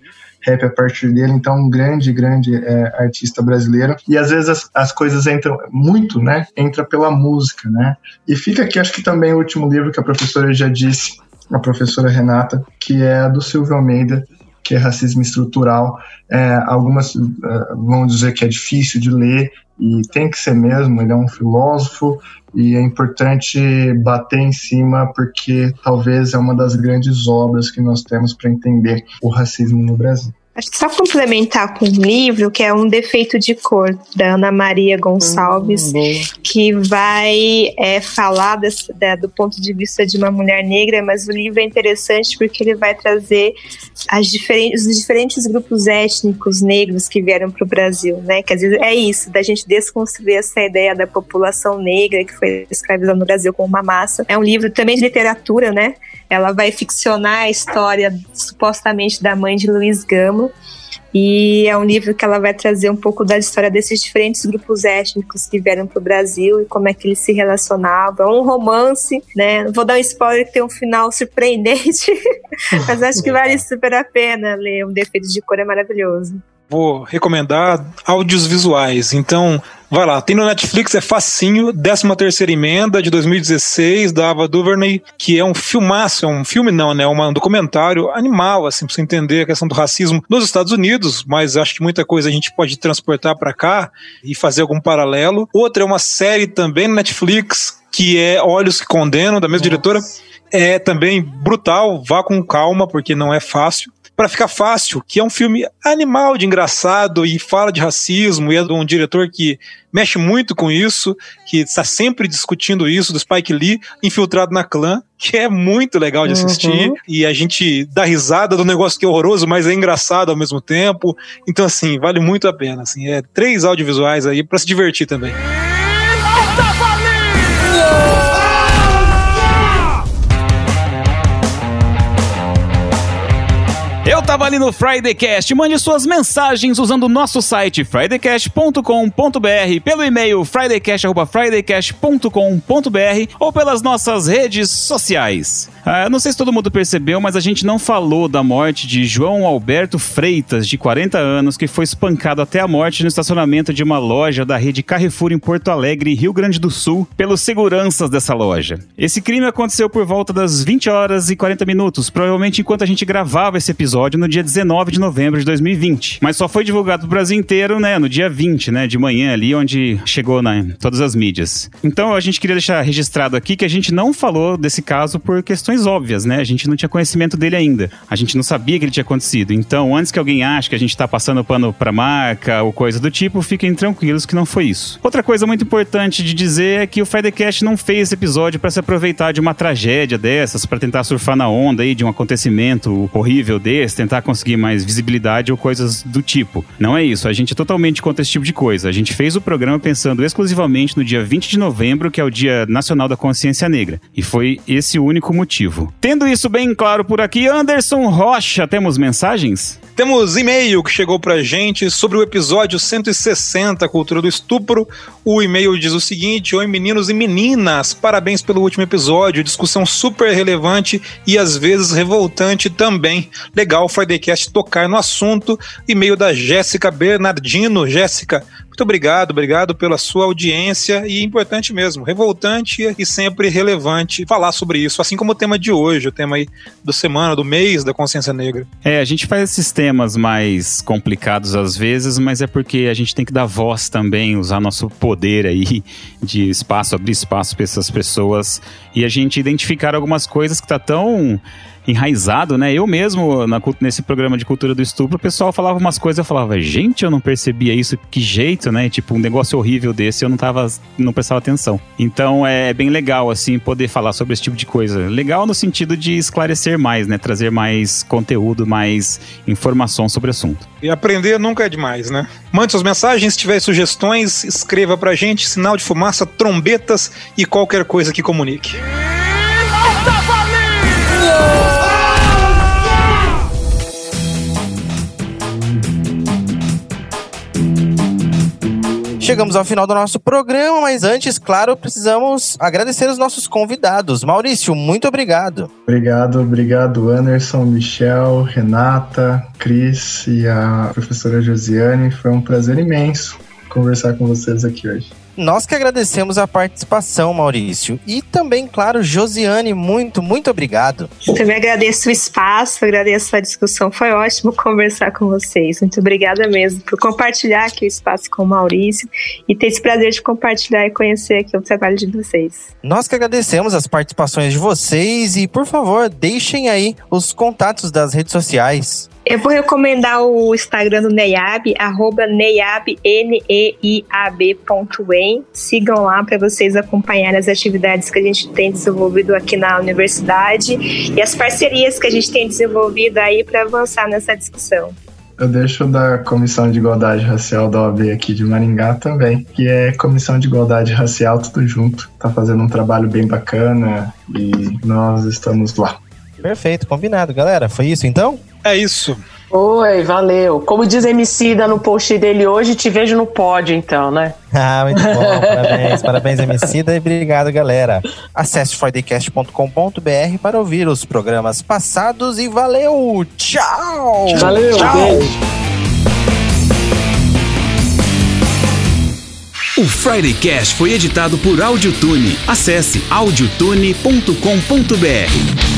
rap a partir dele, então um grande, grande é, artista brasileiro. E às vezes as, as, coisas entram muito, né? Entra pela música, né? E fica aqui, acho que também o último livro que a professora já disse, a professora Renata, que é do Silvio Almeida, que é racismo estrutural. É, algumas uh, vão dizer que é difícil de ler, e tem que ser mesmo, ele é um filósofo, e é importante bater em cima porque talvez é uma das grandes obras que nós temos para entender o racismo no Brasil. Acho que só complementar com um livro que é Um Defeito de Cor, da Ana Maria Gonçalves, hum, que vai é, falar desse, da, do ponto de vista de uma mulher negra, mas o livro é interessante porque ele vai trazer as diferentes, os diferentes grupos étnicos negros que vieram para o Brasil, né? Quer dizer, é isso, da gente desconstruir essa ideia da população negra que foi escravizada no Brasil como uma massa. É um livro também de literatura, né? Ela vai ficcionar a história supostamente da mãe de Luiz Gama. E é um livro que ela vai trazer um pouco da história desses diferentes grupos étnicos que vieram para o Brasil e como é que eles se relacionavam. É um romance, né? Vou dar um spoiler que tem um final (laughs) surpreendente, mas acho que vale super a pena ler. Um Defeito de Cor é maravilhoso. Vou recomendar áudios visuais. Então, vai lá. Tem no Netflix, é facinho. 13 terceira emenda de 2016, da Ava DuVernay, que é um filmaço. É um filme não, né? É um documentário animal, assim, pra você entender a questão do racismo nos Estados Unidos. Mas acho que muita coisa a gente pode transportar para cá e fazer algum paralelo. Outra é uma série também no Netflix, que é Olhos que Condenam, da mesma Nossa. diretora. É também brutal, vá com calma, porque não é fácil para ficar fácil, que é um filme animal de engraçado e fala de racismo, e é de um diretor que mexe muito com isso, que está sempre discutindo isso, do Spike Lee, infiltrado na clã, que é muito legal de assistir, uhum. e a gente dá risada do negócio que é horroroso, mas é engraçado ao mesmo tempo. Então, assim, vale muito a pena. Assim, é três audiovisuais aí para se divertir também. Tava ali no Fridaycast. Mande suas mensagens usando o nosso site fridaycast.com.br, pelo e-mail fridaycast.fridaycast.com.br ou pelas nossas redes sociais. Ah, não sei se todo mundo percebeu, mas a gente não falou da morte de João Alberto Freitas, de 40 anos, que foi espancado até a morte no estacionamento de uma loja da rede Carrefour em Porto Alegre, Rio Grande do Sul, pelos seguranças dessa loja. Esse crime aconteceu por volta das 20 horas e 40 minutos, provavelmente enquanto a gente gravava esse episódio no dia 19 de novembro de 2020. Mas só foi divulgado pro Brasil inteiro, né, no dia 20, né, de manhã ali, onde chegou na né, todas as mídias. Então a gente queria deixar registrado aqui que a gente não falou desse caso por questões óbvias, né? A gente não tinha conhecimento dele ainda. A gente não sabia que ele tinha acontecido. Então, antes que alguém ache que a gente tá passando pano pra marca ou coisa do tipo, fiquem tranquilos que não foi isso. Outra coisa muito importante de dizer é que o Fridaycast não fez esse episódio para se aproveitar de uma tragédia dessas, para tentar surfar na onda aí de um acontecimento horrível desse tentar conseguir mais visibilidade ou coisas do tipo. Não é isso, a gente é totalmente contra esse tipo de coisa. A gente fez o programa pensando exclusivamente no dia 20 de novembro, que é o Dia Nacional da Consciência Negra. E foi esse o único motivo. Tendo isso bem claro por aqui, Anderson Rocha, temos mensagens? Temos e-mail que chegou pra gente sobre o episódio 160, Cultura do Estupro. O e-mail diz o seguinte: Oi, meninos e meninas, parabéns pelo último episódio. Discussão super relevante e às vezes revoltante também. Legal o Fridaycast tocar no assunto. E-mail da Jéssica Bernardino. Jéssica, muito obrigado, obrigado pela sua audiência e importante mesmo, revoltante e sempre relevante falar sobre isso, assim como o tema de hoje, o tema aí do semana, do mês da consciência negra. É, a gente faz esses temas mais complicados às vezes, mas é porque a gente tem que dar voz também, usar nosso poder aí de espaço, abrir espaço para essas pessoas e a gente identificar algumas coisas que tá tão enraizado, né? Eu mesmo, na, nesse programa de cultura do estupro, o pessoal falava umas coisas, eu falava, gente, eu não percebia isso, que jeito, né? Tipo, um negócio horrível desse, eu não tava, não prestava atenção. Então é bem legal, assim, poder falar sobre esse tipo de coisa. Legal no sentido de esclarecer mais, né? Trazer mais conteúdo, mais informação sobre o assunto. E aprender nunca é demais, né? Mande suas mensagens, se tiver sugestões, escreva pra gente, sinal de fumaça, trombetas e qualquer coisa que comunique. Chegamos ao final do nosso programa, mas antes, claro, precisamos agradecer os nossos convidados. Maurício, muito obrigado. Obrigado, obrigado, Anderson, Michel, Renata, Cris e a professora Josiane. Foi um prazer imenso conversar com vocês aqui hoje. Nós que agradecemos a participação, Maurício. E também, claro, Josiane, muito, muito obrigado. Eu também agradeço o espaço, agradeço a discussão. Foi ótimo conversar com vocês. Muito obrigada mesmo por compartilhar aqui o espaço com o Maurício e ter esse prazer de compartilhar e conhecer aqui o trabalho de vocês. Nós que agradecemos as participações de vocês e, por favor, deixem aí os contatos das redes sociais. Eu vou recomendar o Instagram do Neiab, arroba Neiab, N-E-I-A-B.em. Sigam lá para vocês acompanharem as atividades que a gente tem desenvolvido aqui na universidade e as parcerias que a gente tem desenvolvido aí para avançar nessa discussão. Eu deixo da Comissão de Igualdade Racial da OAB aqui de Maringá também, que é Comissão de Igualdade Racial, tudo junto. Tá fazendo um trabalho bem bacana e nós estamos lá. Perfeito, combinado, galera. Foi isso então? É isso. Oi, valeu. Como diz Emicida no post dele hoje, te vejo no pódio então, né? Ah, muito bom. (laughs) parabéns, parabéns Emicida e obrigado, galera. Acesse fridaycast.com.br para ouvir os programas passados e valeu! Tchau! Valeu! Tchau. Beijo. O Friday Cash foi editado por Audiotune. Acesse audiotune.com.br.